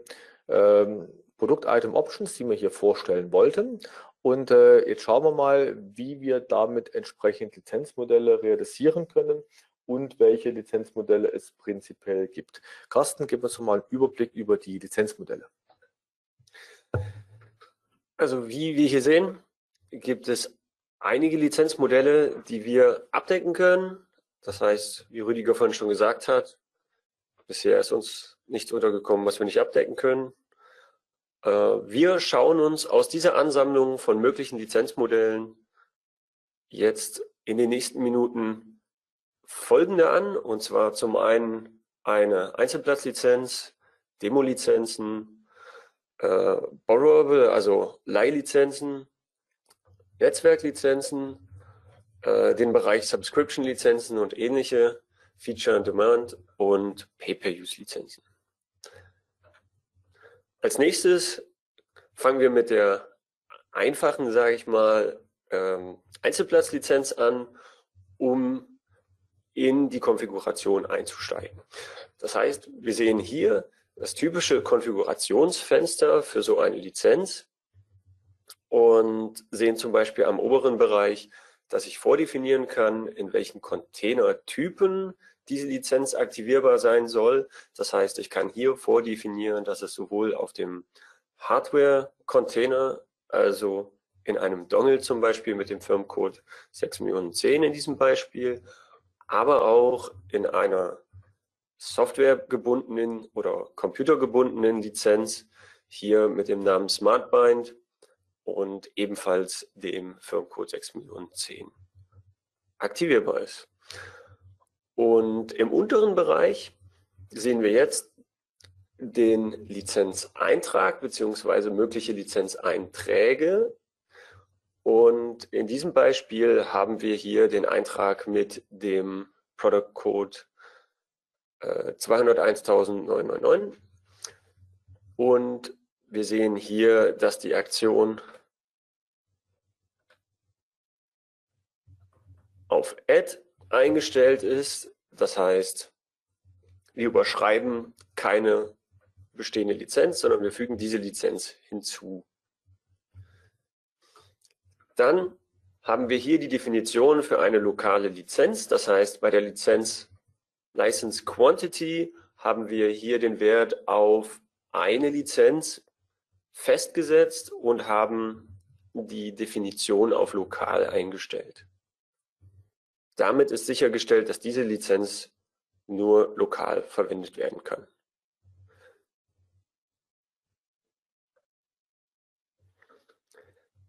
ähm, Produkt-Item-Options, die wir hier vorstellen wollten. Und äh, jetzt schauen wir mal, wie wir damit entsprechend Lizenzmodelle realisieren können und welche Lizenzmodelle es prinzipiell gibt. Carsten, gib uns mal einen Überblick über die Lizenzmodelle. Also wie wir hier sehen, gibt es einige Lizenzmodelle, die wir abdecken können. Das heißt, wie Rüdiger vorhin schon gesagt hat, bisher ist uns nichts untergekommen, was wir nicht abdecken können. Äh, wir schauen uns aus dieser Ansammlung von möglichen Lizenzmodellen jetzt in den nächsten Minuten folgende an, und zwar zum einen eine Einzelplatzlizenz, Demo-Lizenzen, äh, Borrowable, also Leihlizenzen, Netzwerklizenzen, äh, den Bereich Subscription-Lizenzen und ähnliche, Feature on Demand und Pay-per-Use-Lizenzen. Als nächstes fangen wir mit der einfachen, sage ich mal, ähm, Einzelplatzlizenz an, um in die Konfiguration einzusteigen. Das heißt, wir sehen hier das typische Konfigurationsfenster für so eine Lizenz und sehen zum Beispiel am oberen Bereich, dass ich vordefinieren kann, in welchen Containertypen diese Lizenz aktivierbar sein soll. Das heißt, ich kann hier vordefinieren, dass es sowohl auf dem Hardware-Container, also in einem Dongle zum Beispiel mit dem Firmcode 6.010 in diesem Beispiel, aber auch in einer softwaregebundenen oder computergebundenen Lizenz hier mit dem Namen SmartBind und ebenfalls dem Firmcode 6.010 aktivierbar ist. Und im unteren Bereich sehen wir jetzt den Lizenzeintrag beziehungsweise mögliche Lizenzeinträge. Und in diesem Beispiel haben wir hier den Eintrag mit dem Product Code äh, 201.999. Und wir sehen hier, dass die Aktion auf Add eingestellt ist. Das heißt, wir überschreiben keine bestehende Lizenz, sondern wir fügen diese Lizenz hinzu. Dann haben wir hier die Definition für eine lokale Lizenz. Das heißt, bei der Lizenz License Quantity haben wir hier den Wert auf eine Lizenz festgesetzt und haben die Definition auf lokal eingestellt. Damit ist sichergestellt, dass diese Lizenz nur lokal verwendet werden kann.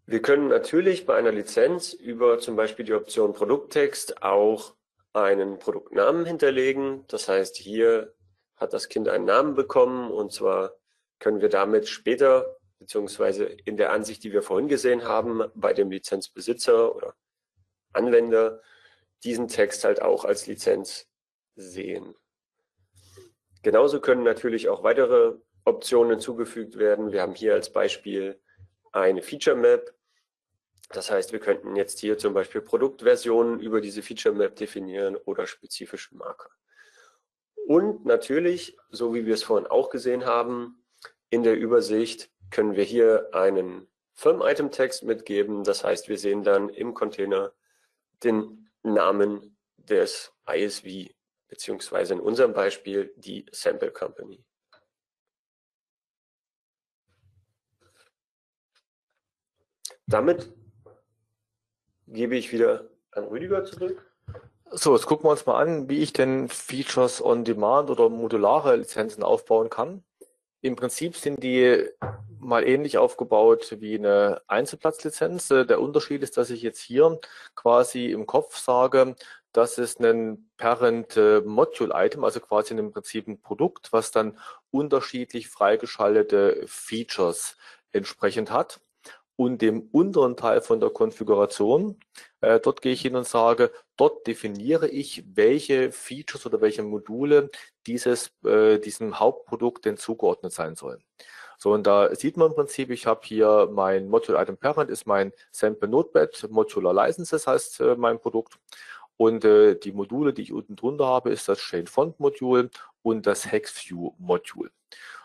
Wir können natürlich bei einer Lizenz über zum Beispiel die Option Produkttext auch einen Produktnamen hinterlegen. Das heißt, hier hat das Kind einen Namen bekommen und zwar können wir damit später beziehungsweise in der Ansicht, die wir vorhin gesehen haben, bei dem Lizenzbesitzer oder Anwender diesen Text halt auch als Lizenz sehen. Genauso können natürlich auch weitere Optionen hinzugefügt werden. Wir haben hier als Beispiel eine Feature Map. Das heißt, wir könnten jetzt hier zum Beispiel Produktversionen über diese Feature Map definieren oder spezifische Marker. Und natürlich, so wie wir es vorhin auch gesehen haben, in der Übersicht können wir hier einen Firm-Item-Text mitgeben. Das heißt, wir sehen dann im Container den Namen des ISV, beziehungsweise in unserem Beispiel die Sample Company. Damit gebe ich wieder an Rüdiger zurück. So, jetzt gucken wir uns mal an, wie ich denn Features on Demand oder modulare Lizenzen aufbauen kann. Im Prinzip sind die mal ähnlich aufgebaut wie eine Einzelplatzlizenz. Der Unterschied ist, dass ich jetzt hier quasi im Kopf sage, das ist ein Parent äh, Module Item, also quasi im Prinzip ein Produkt, was dann unterschiedlich freigeschaltete Features entsprechend hat und dem unteren Teil von der Konfiguration, äh, dort gehe ich hin und sage, dort definiere ich, welche Features oder welche Module dieses, äh, diesem Hauptprodukt denn zugeordnet sein sollen. So, und da sieht man im Prinzip, ich habe hier mein Module Item Parent, ist mein Sample Notepad, Modular Licenses heißt äh, mein Produkt. Und äh, die Module, die ich unten drunter habe, ist das Chain Font Modul und das HexView Modul.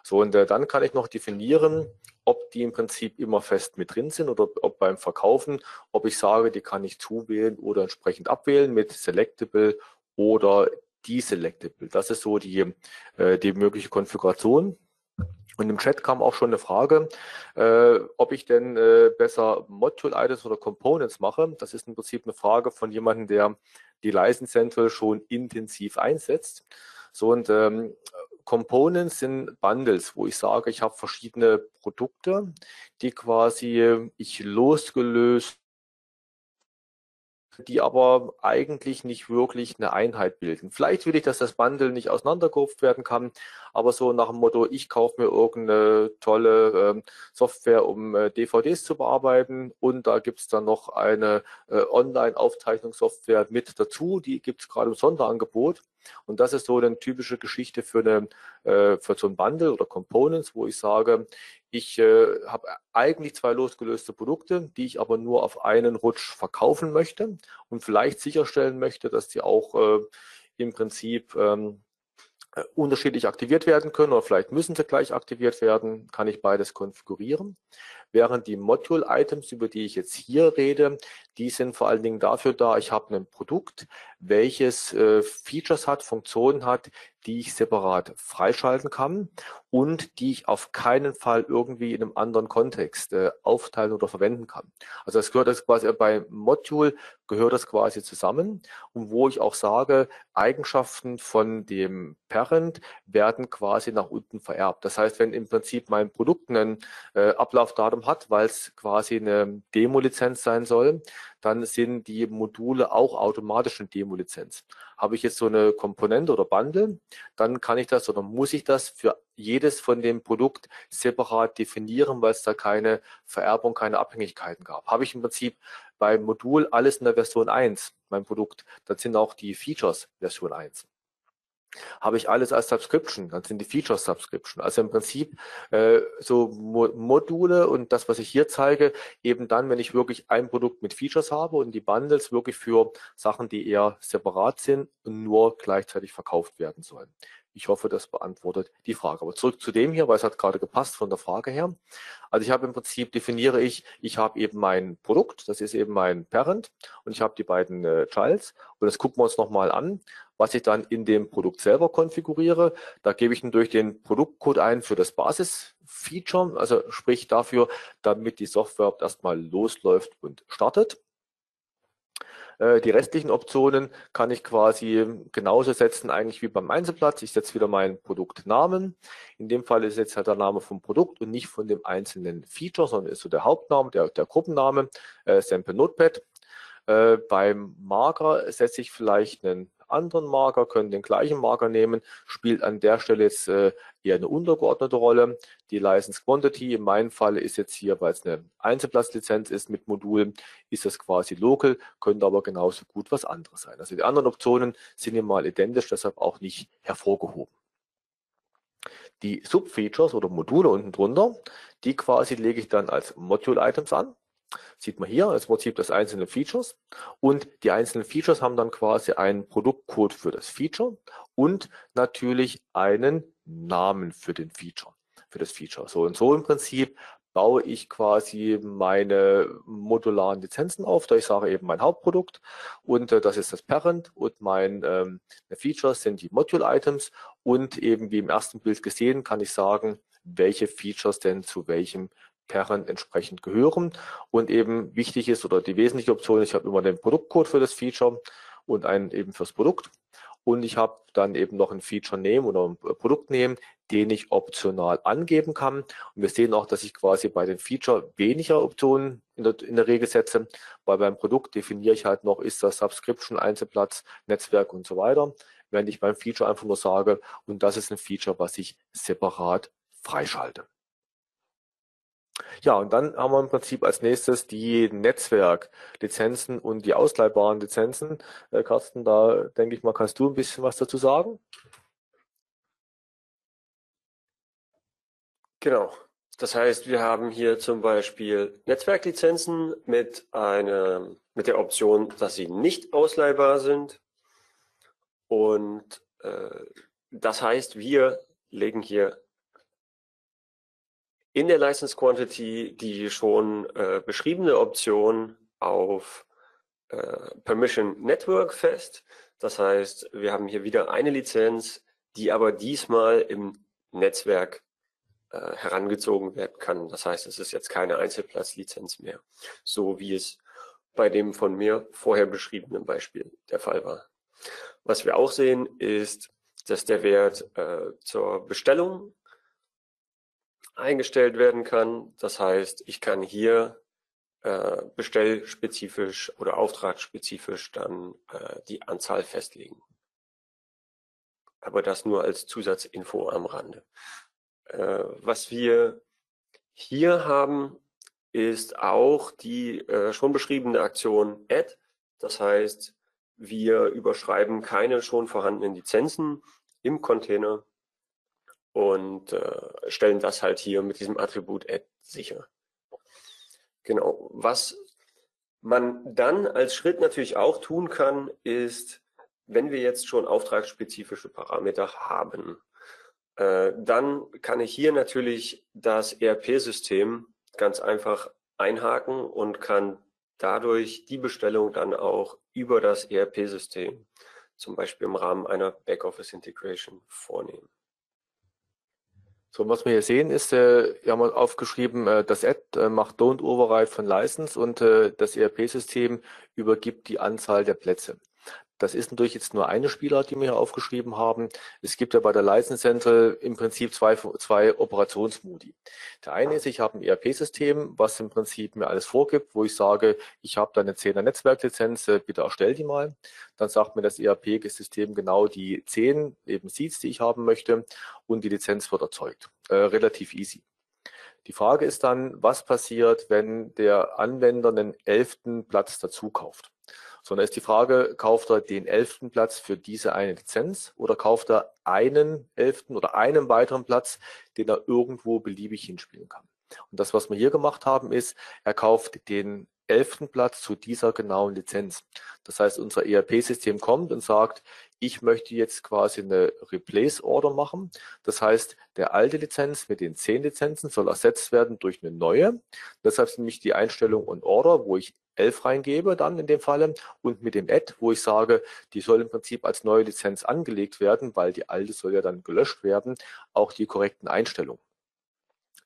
So, und äh, dann kann ich noch definieren, ob die im Prinzip immer fest mit drin sind oder ob beim Verkaufen, ob ich sage, die kann ich zuwählen oder entsprechend abwählen mit Selectable oder Deselectable. Das ist so die, äh, die mögliche Konfiguration. Und im Chat kam auch schon eine Frage, äh, ob ich denn äh, besser Module-Items oder Components mache. Das ist im Prinzip eine Frage von jemandem, der die License Central schon intensiv einsetzt. So und ähm, Components sind Bundles, wo ich sage, ich habe verschiedene Produkte, die quasi ich losgelöst die aber eigentlich nicht wirklich eine Einheit bilden. Vielleicht will ich, dass das Bundle nicht auseinandergerufen werden kann, aber so nach dem Motto, ich kaufe mir irgendeine tolle ähm, Software, um äh, DVDs zu bearbeiten und da gibt es dann noch eine äh, Online-Aufzeichnungssoftware mit dazu, die gibt es gerade im Sonderangebot. Und das ist so eine typische Geschichte für, eine, äh, für so ein Bundle oder Components, wo ich sage, ich äh, habe eigentlich zwei losgelöste Produkte, die ich aber nur auf einen Rutsch verkaufen möchte und vielleicht sicherstellen möchte, dass die auch äh, im Prinzip ähm, äh, unterschiedlich aktiviert werden können oder vielleicht müssen sie gleich aktiviert werden, kann ich beides konfigurieren. Während die Module-Items, über die ich jetzt hier rede, die sind vor allen Dingen dafür da, ich habe ein Produkt, welches äh, Features hat, Funktionen hat, die ich separat freischalten kann und die ich auf keinen Fall irgendwie in einem anderen Kontext äh, aufteilen oder verwenden kann. Also das gehört das quasi bei Module gehört das quasi zusammen und wo ich auch sage, Eigenschaften von dem Parent werden quasi nach unten vererbt. Das heißt, wenn im Prinzip mein Produkt ein äh, Ablaufdatum hat, weil es quasi eine Demo-Lizenz sein soll, dann sind die Module auch automatisch eine Demo-Lizenz. Habe ich jetzt so eine Komponente oder Bundle, dann kann ich das oder muss ich das für jedes von dem Produkt separat definieren, weil es da keine Vererbung, keine Abhängigkeiten gab. Habe ich im Prinzip beim Modul alles in der Version 1, mein Produkt, dann sind auch die Features Version 1. Habe ich alles als Subscription, dann sind die Features Subscription. Also im Prinzip äh, so Mo Module und das, was ich hier zeige, eben dann, wenn ich wirklich ein Produkt mit Features habe und die Bundles wirklich für Sachen, die eher separat sind und nur gleichzeitig verkauft werden sollen. Ich hoffe, das beantwortet die Frage. Aber zurück zu dem hier, weil es hat gerade gepasst von der Frage her. Also ich habe im Prinzip definiere ich, ich habe eben mein Produkt, das ist eben mein Parent und ich habe die beiden äh, Childs und das gucken wir uns nochmal an, was ich dann in dem Produkt selber konfiguriere. Da gebe ich durch den Produktcode ein für das Basisfeature, also sprich dafür, damit die Software erstmal losläuft und startet. Äh, die restlichen Optionen kann ich quasi genauso setzen eigentlich wie beim Einzelplatz. Ich setze wieder meinen Produktnamen. In dem Fall ist jetzt halt der Name vom Produkt und nicht von dem einzelnen Feature, sondern ist so der Hauptname, der, der Gruppenname, äh, Sample Notepad. Äh, beim Marker setze ich vielleicht einen anderen Marker, können den gleichen Marker nehmen, spielt an der Stelle jetzt äh, eher eine untergeordnete Rolle. Die License Quantity in meinem Fall ist jetzt hier, weil es eine Einzelplatzlizenz ist mit Modulen, ist das quasi local, könnte aber genauso gut was anderes sein. Also die anderen Optionen sind hier mal identisch, deshalb auch nicht hervorgehoben. Die Subfeatures oder Module unten drunter, die quasi lege ich dann als Module-Items an. Sieht man hier als Prinzip das einzelne Features und die einzelnen Features haben dann quasi einen Produktcode für das Feature und natürlich einen Namen für den Feature, für das Feature. So und so im Prinzip baue ich quasi meine modularen Lizenzen auf, da ich sage eben mein Hauptprodukt und äh, das ist das Parent und mein ähm, Features sind die Module-Items und eben wie im ersten Bild gesehen kann ich sagen, welche Features denn zu welchem Parent entsprechend gehören. Und eben wichtig ist oder die wesentliche Option ich habe immer den Produktcode für das Feature und einen eben fürs Produkt. Und ich habe dann eben noch ein Feature Name oder ein Produkt Name, den ich optional angeben kann. Und wir sehen auch, dass ich quasi bei dem Feature weniger Optionen in der, in der Regel setze, weil beim Produkt definiere ich halt noch, ist das Subscription, Einzelplatz, Netzwerk und so weiter. Während ich beim Feature einfach nur sage, und das ist ein Feature, was ich separat freischalte. Ja, und dann haben wir im Prinzip als nächstes die Netzwerklizenzen und die ausleihbaren Lizenzen. Äh, Carsten, da denke ich mal, kannst du ein bisschen was dazu sagen? Genau. Das heißt, wir haben hier zum Beispiel Netzwerklizenzen mit, einer, mit der Option, dass sie nicht ausleihbar sind. Und äh, das heißt, wir legen hier in der License Quantity die schon äh, beschriebene Option auf äh, Permission Network fest. Das heißt, wir haben hier wieder eine Lizenz, die aber diesmal im Netzwerk äh, herangezogen werden kann. Das heißt, es ist jetzt keine Einzelplatzlizenz mehr, so wie es bei dem von mir vorher beschriebenen Beispiel der Fall war. Was wir auch sehen, ist, dass der Wert äh, zur Bestellung eingestellt werden kann. Das heißt, ich kann hier äh, bestellspezifisch oder auftragsspezifisch dann äh, die Anzahl festlegen. Aber das nur als Zusatzinfo am Rande. Äh, was wir hier haben, ist auch die äh, schon beschriebene Aktion Add. Das heißt, wir überschreiben keine schon vorhandenen Lizenzen im Container und äh, stellen das halt hier mit diesem Attribut Add sicher. Genau. Was man dann als Schritt natürlich auch tun kann, ist, wenn wir jetzt schon auftragsspezifische Parameter haben, äh, dann kann ich hier natürlich das ERP-System ganz einfach einhaken und kann dadurch die Bestellung dann auch über das ERP-System, zum Beispiel im Rahmen einer Backoffice-Integration, vornehmen. So, was wir hier sehen ist, äh, wir haben aufgeschrieben, äh, das Add äh, macht Don't Override von License und äh, das ERP-System übergibt die Anzahl der Plätze. Das ist natürlich jetzt nur eine Spielart, die wir hier aufgeschrieben haben. Es gibt ja bei der License Central im Prinzip zwei, zwei Operationsmodi. Der eine ist, ich habe ein ERP-System, was im Prinzip mir alles vorgibt, wo ich sage, ich habe da eine 10er Netzwerklizenz, äh, bitte erstell die mal. Dann sagt mir das ERP-System genau die 10 eben Seeds, die ich haben möchte und die Lizenz wird erzeugt. Äh, relativ easy. Die Frage ist dann, was passiert, wenn der Anwender einen elften Platz dazu kauft? Sondern ist die Frage, kauft er den elften Platz für diese eine Lizenz oder kauft er einen elften oder einen weiteren Platz, den er irgendwo beliebig hinspielen kann. Und das, was wir hier gemacht haben, ist, er kauft den elften Platz zu dieser genauen Lizenz. Das heißt, unser ERP-System kommt und sagt, ich möchte jetzt quasi eine Replace-Order machen. Das heißt, der alte Lizenz mit den zehn Lizenzen soll ersetzt werden durch eine neue. Deshalb ist nämlich die Einstellung und Order, wo ich 11 reingebe dann in dem Falle und mit dem Add, wo ich sage, die soll im Prinzip als neue Lizenz angelegt werden, weil die alte soll ja dann gelöscht werden, auch die korrekten Einstellungen.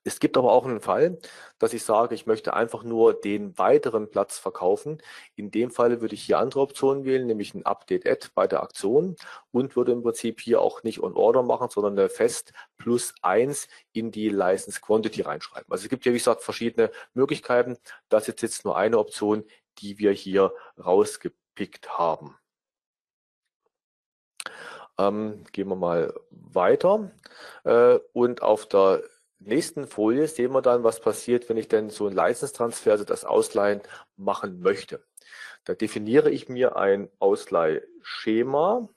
Es gibt aber auch einen Fall, dass ich sage, ich möchte einfach nur den weiteren Platz verkaufen. In dem Fall würde ich hier andere Optionen wählen, nämlich ein Update-Add bei der Aktion und würde im Prinzip hier auch nicht on Order machen, sondern eine Fest plus eins in die License Quantity reinschreiben. Also es gibt ja, wie gesagt, verschiedene Möglichkeiten. Das ist jetzt nur eine Option, die wir hier rausgepickt haben. Ähm, gehen wir mal weiter. Äh, und auf der nächsten Folie sehen wir dann, was passiert, wenn ich denn so ein License-Transfer, also das Ausleihen, machen möchte. Da definiere ich mir ein Ausleihschema.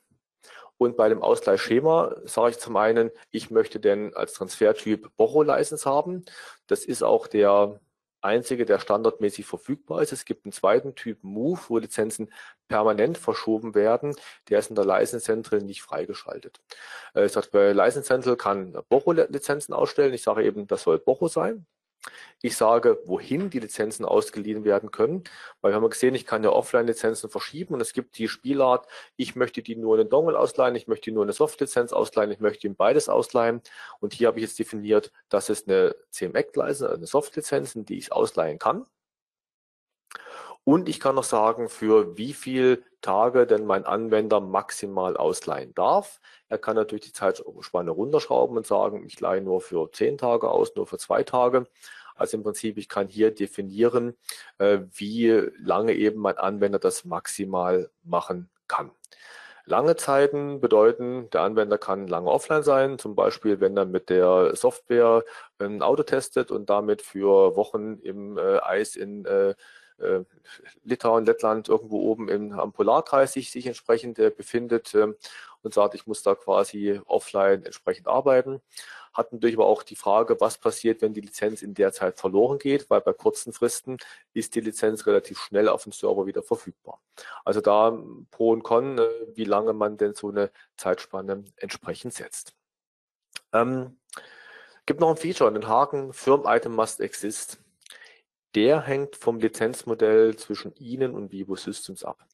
Und bei dem Ausleihschema sage ich zum einen, ich möchte denn als Transfertyp Bocho-License haben. Das ist auch der einzige, der standardmäßig verfügbar ist. Es gibt einen zweiten Typ Move, wo Lizenzen permanent verschoben werden. Der ist in der License Central nicht freigeschaltet. Äh, ich sage, bei License Central kann Bocho-Lizenzen ausstellen. Ich sage eben, das soll Bocho sein. Ich sage, wohin die Lizenzen ausgeliehen werden können, weil wir haben gesehen, ich kann ja Offline-Lizenzen verschieben und es gibt die Spielart, ich möchte die nur in den Dongle ausleihen, ich möchte die nur eine Soft-Lizenz ausleihen, ich möchte ihm beides ausleihen und hier habe ich jetzt definiert, dass es eine CMX-License, eine Soft-Lizenz, die ich ausleihen kann. Und ich kann noch sagen, für wie viel Tage denn mein Anwender maximal ausleihen darf. Er kann natürlich die Zeitspanne runterschrauben und sagen, ich leihe nur für zehn Tage aus, nur für zwei Tage. Also im Prinzip, ich kann hier definieren, äh, wie lange eben mein Anwender das maximal machen kann. Lange Zeiten bedeuten, der Anwender kann lange offline sein, zum Beispiel wenn er mit der Software ein Auto testet und damit für Wochen im äh, Eis in äh, Litauen, Lettland irgendwo oben im, am Polarkreis sich, sich entsprechend äh, befindet äh, und sagt, ich muss da quasi offline entsprechend arbeiten. Hat natürlich aber auch die Frage, was passiert, wenn die Lizenz in der Zeit verloren geht, weil bei kurzen Fristen ist die Lizenz relativ schnell auf dem Server wieder verfügbar. Also da Pro und Con, äh, wie lange man denn so eine Zeitspanne entsprechend setzt. Ähm, gibt noch ein Feature, den Haken Firm Item Must Exist der hängt vom Lizenzmodell zwischen Ihnen und Vivo Systems ab.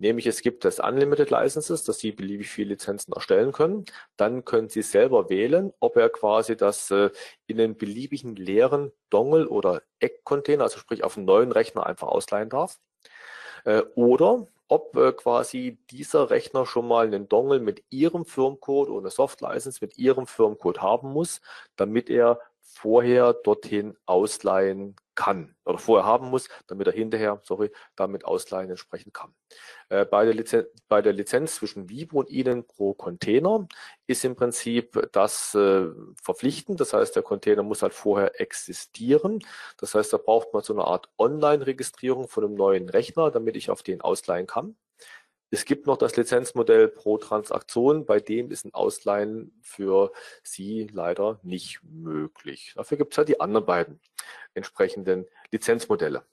Nämlich es gibt das Unlimited Licenses, dass Sie beliebig viele Lizenzen erstellen können. Dann können Sie selber wählen, ob er quasi das äh, in einen beliebigen leeren Dongle oder Eckcontainer, also sprich auf einen neuen Rechner einfach ausleihen darf. Äh, oder ob äh, quasi dieser Rechner schon mal einen Dongle mit Ihrem Firmcode oder Soft License mit Ihrem Firmcode haben muss, damit er vorher dorthin ausleihen kann oder vorher haben muss, damit er hinterher, sorry, damit ausleihen entsprechend kann. Äh, bei, der Lizenz, bei der Lizenz zwischen Vivo und Ihnen pro Container ist im Prinzip das äh, verpflichtend. Das heißt, der Container muss halt vorher existieren. Das heißt, da braucht man so eine Art Online-Registrierung von einem neuen Rechner, damit ich auf den ausleihen kann. Es gibt noch das Lizenzmodell pro Transaktion, bei dem ist ein Ausleihen für Sie leider nicht möglich. Dafür gibt es halt die anderen beiden entsprechenden Lizenzmodelle.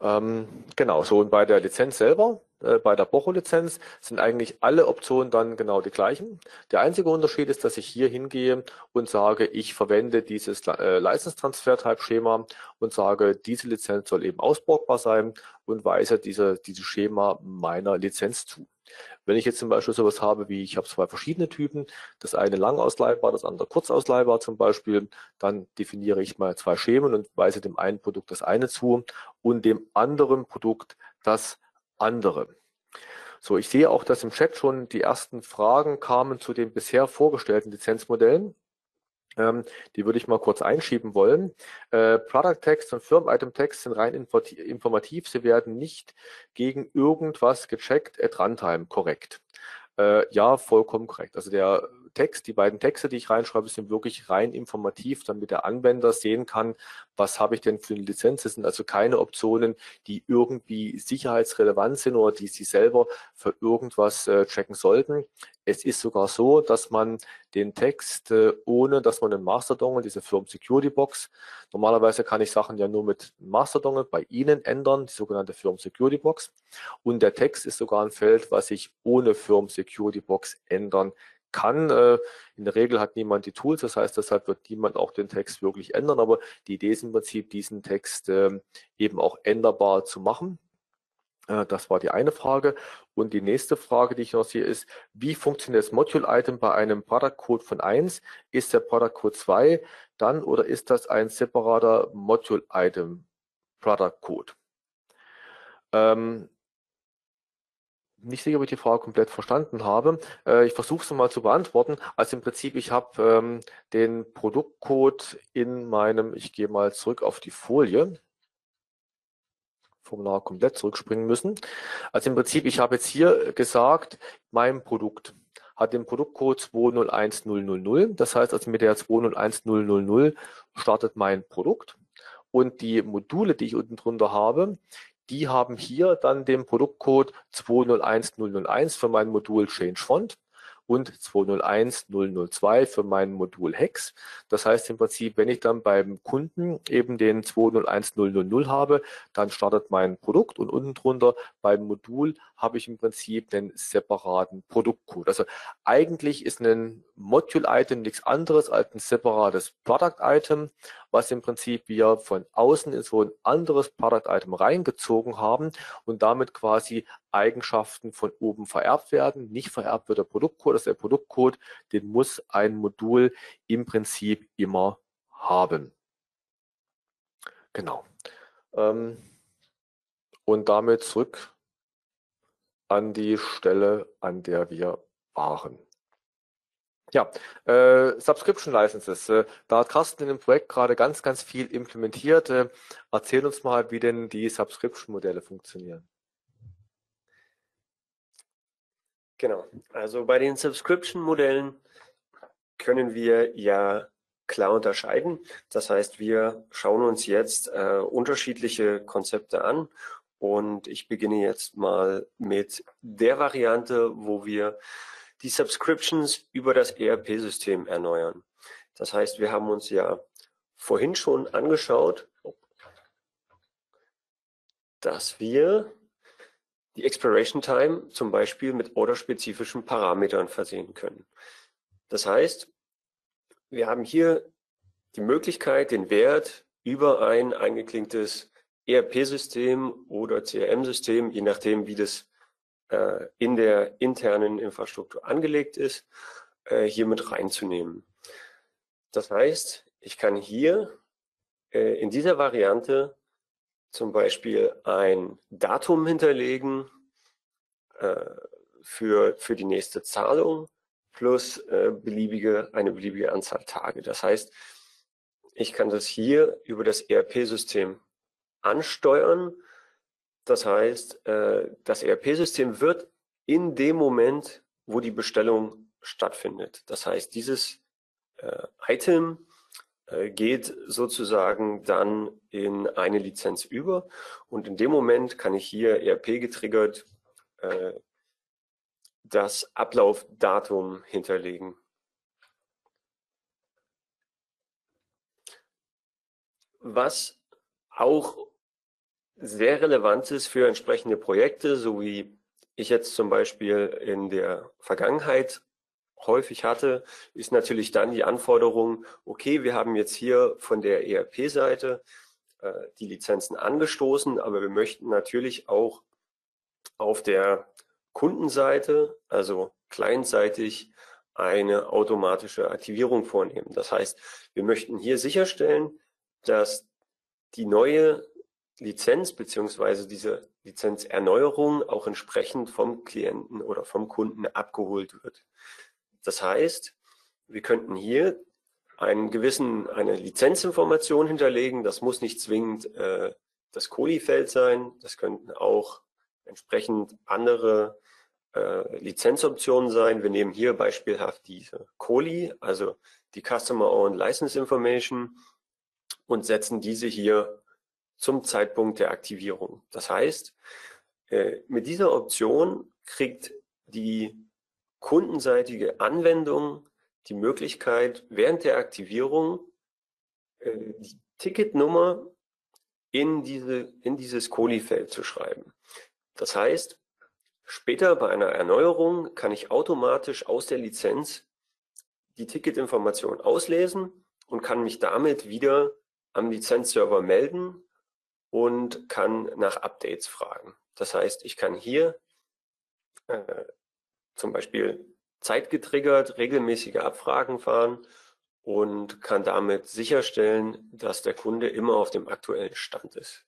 Ähm, genau, so und bei der Lizenz selber, äh, bei der Bocho-Lizenz sind eigentlich alle Optionen dann genau die gleichen. Der einzige Unterschied ist, dass ich hier hingehe und sage, ich verwende dieses äh, License-Transfer-Type-Schema und sage, diese Lizenz soll eben ausborgbar sein und weise diese, dieses Schema meiner Lizenz zu. Wenn ich jetzt zum Beispiel sowas habe wie, ich habe zwei verschiedene Typen, das eine lang ausleihbar, das andere kurz ausleihbar zum Beispiel, dann definiere ich mal zwei Schemen und weise dem einen Produkt das eine zu und dem anderen Produkt das andere. So, ich sehe auch, dass im Chat schon die ersten Fragen kamen zu den bisher vorgestellten Lizenzmodellen. Ähm, die würde ich mal kurz einschieben wollen. Äh, Product Text und Firm Item Text sind rein informativ. Sie werden nicht gegen irgendwas gecheckt at Runtime korrekt. Äh, ja, vollkommen korrekt. Also der Text, die beiden Texte, die ich reinschreibe, sind wirklich rein informativ, damit der Anwender sehen kann, was habe ich denn für eine Lizenz. Das sind also keine Optionen, die irgendwie sicherheitsrelevant sind oder die Sie selber für irgendwas äh, checken sollten. Es ist sogar so, dass man den Text, äh, ohne dass man einen Masterdongle, diese Firm Security Box, normalerweise kann ich Sachen ja nur mit Masterdongle bei Ihnen ändern, die sogenannte Firm Security Box. Und der Text ist sogar ein Feld, was ich ohne Firm Security Box ändern kann. Äh, in der Regel hat niemand die Tools, das heißt, deshalb wird niemand auch den Text wirklich ändern, aber die Idee ist im Prinzip, diesen Text ähm, eben auch änderbar zu machen. Äh, das war die eine Frage. Und die nächste Frage, die ich noch sehe, ist, wie funktioniert das Module-Item bei einem Product Code von 1? Ist der Product Code 2 dann oder ist das ein separater Module-Item Product Code? Ähm, nicht sicher, ob ich die Frage komplett verstanden habe. Äh, ich versuche es mal zu beantworten. Also im Prinzip, ich habe ähm, den Produktcode in meinem, ich gehe mal zurück auf die Folie. Formular komplett zurückspringen müssen. Also im Prinzip, ich habe jetzt hier gesagt, mein Produkt hat den Produktcode 201000. Das heißt also mit der 201000 startet mein Produkt. Und die Module, die ich unten drunter habe, die haben hier dann den Produktcode 201001 für mein Modul Change Font und 201002 für mein Modul Hex. Das heißt im Prinzip, wenn ich dann beim Kunden eben den 201000 habe, dann startet mein Produkt und unten drunter beim Modul habe ich im Prinzip einen separaten Produktcode. Also eigentlich ist ein Module-Item nichts anderes als ein separates Product-Item, was im Prinzip wir von außen in so ein anderes Product-Item reingezogen haben und damit quasi Eigenschaften von oben vererbt werden. Nicht vererbt wird der Produktcode, das ist der Produktcode, den muss ein Modul im Prinzip immer haben. Genau. Ähm, und damit zurück an die Stelle, an der wir waren. Ja, äh, Subscription Licenses. Äh, da hat Carsten in dem Projekt gerade ganz, ganz viel implementiert. Äh, erzähl uns mal, wie denn die Subscription-Modelle funktionieren. Genau. Also bei den Subscription-Modellen können wir ja klar unterscheiden. Das heißt, wir schauen uns jetzt äh, unterschiedliche Konzepte an und ich beginne jetzt mal mit der Variante, wo wir die Subscriptions über das ERP-System erneuern. Das heißt, wir haben uns ja vorhin schon angeschaut, dass wir die Expiration Time zum Beispiel mit orderspezifischen Parametern versehen können. Das heißt, wir haben hier die Möglichkeit, den Wert über ein eingeklinktes ERP-System oder CRM-System, je nachdem, wie das äh, in der internen Infrastruktur angelegt ist, äh, hier mit reinzunehmen. Das heißt, ich kann hier äh, in dieser Variante zum Beispiel ein Datum hinterlegen äh, für, für die nächste Zahlung plus äh, beliebige, eine beliebige Anzahl Tage. Das heißt, ich kann das hier über das ERP-System ansteuern. Das heißt, äh, das ERP-System wird in dem Moment, wo die Bestellung stattfindet. Das heißt, dieses äh, Item äh, geht sozusagen dann in eine Lizenz über und in dem Moment kann ich hier ERP getriggert das Ablaufdatum hinterlegen. Was auch sehr relevant ist für entsprechende Projekte, so wie ich jetzt zum Beispiel in der Vergangenheit häufig hatte, ist natürlich dann die Anforderung, okay, wir haben jetzt hier von der ERP-Seite äh, die Lizenzen angestoßen, aber wir möchten natürlich auch auf der Kundenseite, also clientseitig, eine automatische Aktivierung vornehmen. Das heißt, wir möchten hier sicherstellen, dass die neue Lizenz beziehungsweise diese Lizenzerneuerung auch entsprechend vom Klienten oder vom Kunden abgeholt wird. Das heißt, wir könnten hier einen gewissen, eine Lizenzinformation hinterlegen. Das muss nicht zwingend äh, das Kohli-Feld sein. Das könnten auch entsprechend andere äh, Lizenzoptionen sein. Wir nehmen hier beispielhaft diese Kohli, also die Customer Owned License Information und setzen diese hier zum Zeitpunkt der Aktivierung. Das heißt, äh, mit dieser Option kriegt die kundenseitige Anwendung die Möglichkeit, während der Aktivierung äh, die Ticketnummer in, diese, in dieses Kohli-Feld zu schreiben. Das heißt, später bei einer Erneuerung kann ich automatisch aus der Lizenz die Ticketinformation auslesen und kann mich damit wieder am Lizenzserver melden und kann nach Updates fragen. Das heißt, ich kann hier äh, zum Beispiel zeitgetriggert regelmäßige Abfragen fahren und kann damit sicherstellen, dass der Kunde immer auf dem aktuellen Stand ist.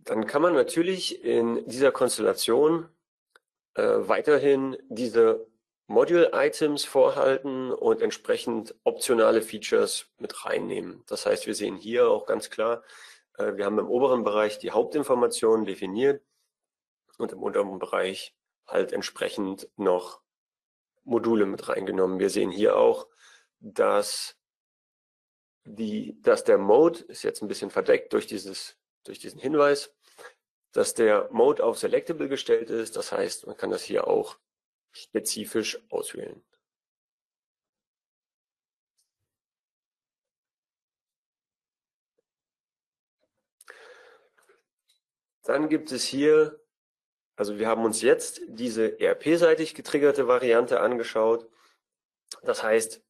Dann kann man natürlich in dieser Konstellation äh, weiterhin diese Module-Items vorhalten und entsprechend optionale Features mit reinnehmen. Das heißt, wir sehen hier auch ganz klar, äh, wir haben im oberen Bereich die Hauptinformationen definiert und im unteren Bereich halt entsprechend noch Module mit reingenommen. Wir sehen hier auch, dass die, dass der Mode ist jetzt ein bisschen verdeckt durch dieses, durch diesen Hinweis, dass der Mode auf Selectable gestellt ist. Das heißt, man kann das hier auch spezifisch auswählen. Dann gibt es hier, also wir haben uns jetzt diese ERP-seitig getriggerte Variante angeschaut. Das heißt,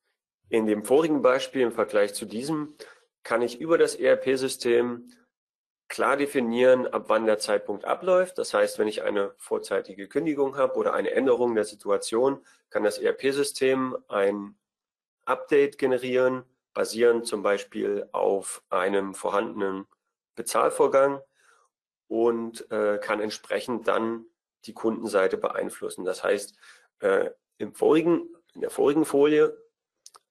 in dem vorigen Beispiel im Vergleich zu diesem kann ich über das ERP-System klar definieren, ab wann der Zeitpunkt abläuft. Das heißt, wenn ich eine vorzeitige Kündigung habe oder eine Änderung der Situation, kann das ERP-System ein Update generieren, basierend zum Beispiel auf einem vorhandenen Bezahlvorgang und äh, kann entsprechend dann die Kundenseite beeinflussen. Das heißt, äh, im vorigen, in der vorigen Folie,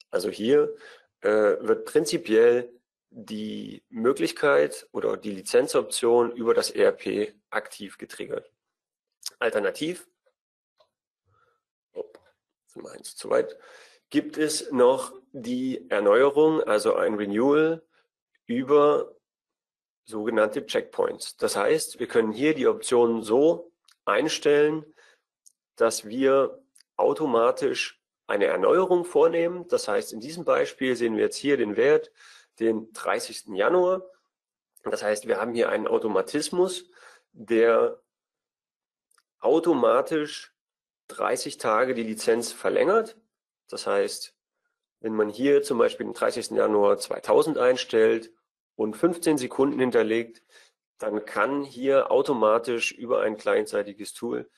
also hier, äh, wird prinzipiell die Möglichkeit oder die Lizenzoption über das ERP aktiv getriggert. Alternativ, oh, meins zu weit, gibt es noch die Erneuerung, also ein Renewal über sogenannte Checkpoints. Das heißt, wir können hier die Option so einstellen, dass wir automatisch eine Erneuerung vornehmen. Das heißt, in diesem Beispiel sehen wir jetzt hier den Wert, den 30. Januar. Das heißt, wir haben hier einen Automatismus, der automatisch 30 Tage die Lizenz verlängert. Das heißt, wenn man hier zum Beispiel den 30. Januar 2000 einstellt und 15 Sekunden hinterlegt, dann kann hier automatisch über ein kleinseitiges Tool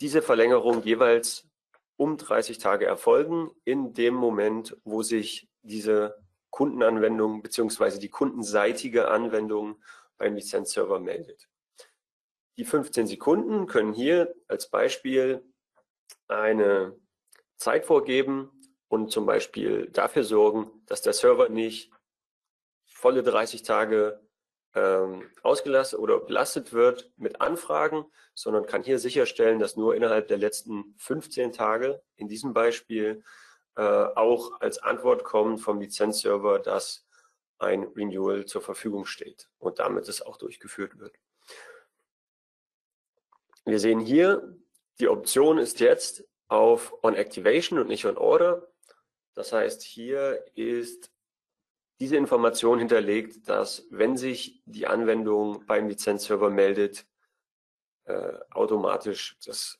diese Verlängerung jeweils um 30 Tage erfolgen, in dem Moment, wo sich diese Kundenanwendung beziehungsweise die kundenseitige Anwendung beim Lizenzserver meldet. Die 15 Sekunden können hier als Beispiel eine Zeit vorgeben und zum Beispiel dafür sorgen, dass der Server nicht volle 30 Tage ähm, ausgelastet oder belastet wird mit Anfragen, sondern kann hier sicherstellen, dass nur innerhalb der letzten 15 Tage in diesem Beispiel äh, auch als Antwort kommt vom Lizenzserver, dass ein Renewal zur Verfügung steht und damit es auch durchgeführt wird. Wir sehen hier, die Option ist jetzt auf On Activation und nicht On Order. Das heißt, hier ist diese Information hinterlegt, dass wenn sich die Anwendung beim Lizenzserver meldet, äh, automatisch das,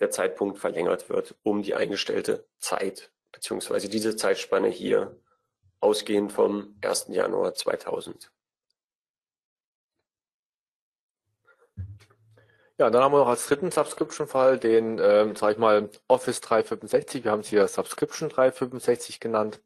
der Zeitpunkt verlängert wird um die eingestellte Zeit, beziehungsweise diese Zeitspanne hier ausgehend vom 1. Januar 2000. Ja, dann haben wir noch als dritten Subscription-Fall den, ähm, sage ich mal, Office 365. Wir haben es hier Subscription 365 genannt.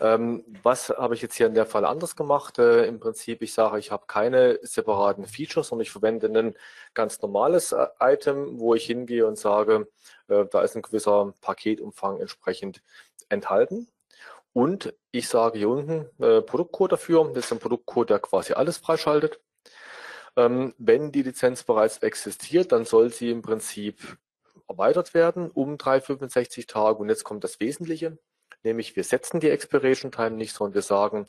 Ähm, was habe ich jetzt hier in der Fall anders gemacht? Äh, Im Prinzip, ich sage, ich habe keine separaten Features, sondern ich verwende ein ganz normales äh, Item, wo ich hingehe und sage, äh, da ist ein gewisser Paketumfang entsprechend enthalten. Und ich sage hier unten Produktcode dafür. Das ist ein Produktcode, der quasi alles freischaltet. Ähm, wenn die Lizenz bereits existiert, dann soll sie im Prinzip erweitert werden um 365 Tage. Und jetzt kommt das Wesentliche nämlich wir setzen die Expiration Time nicht, sondern wir sagen,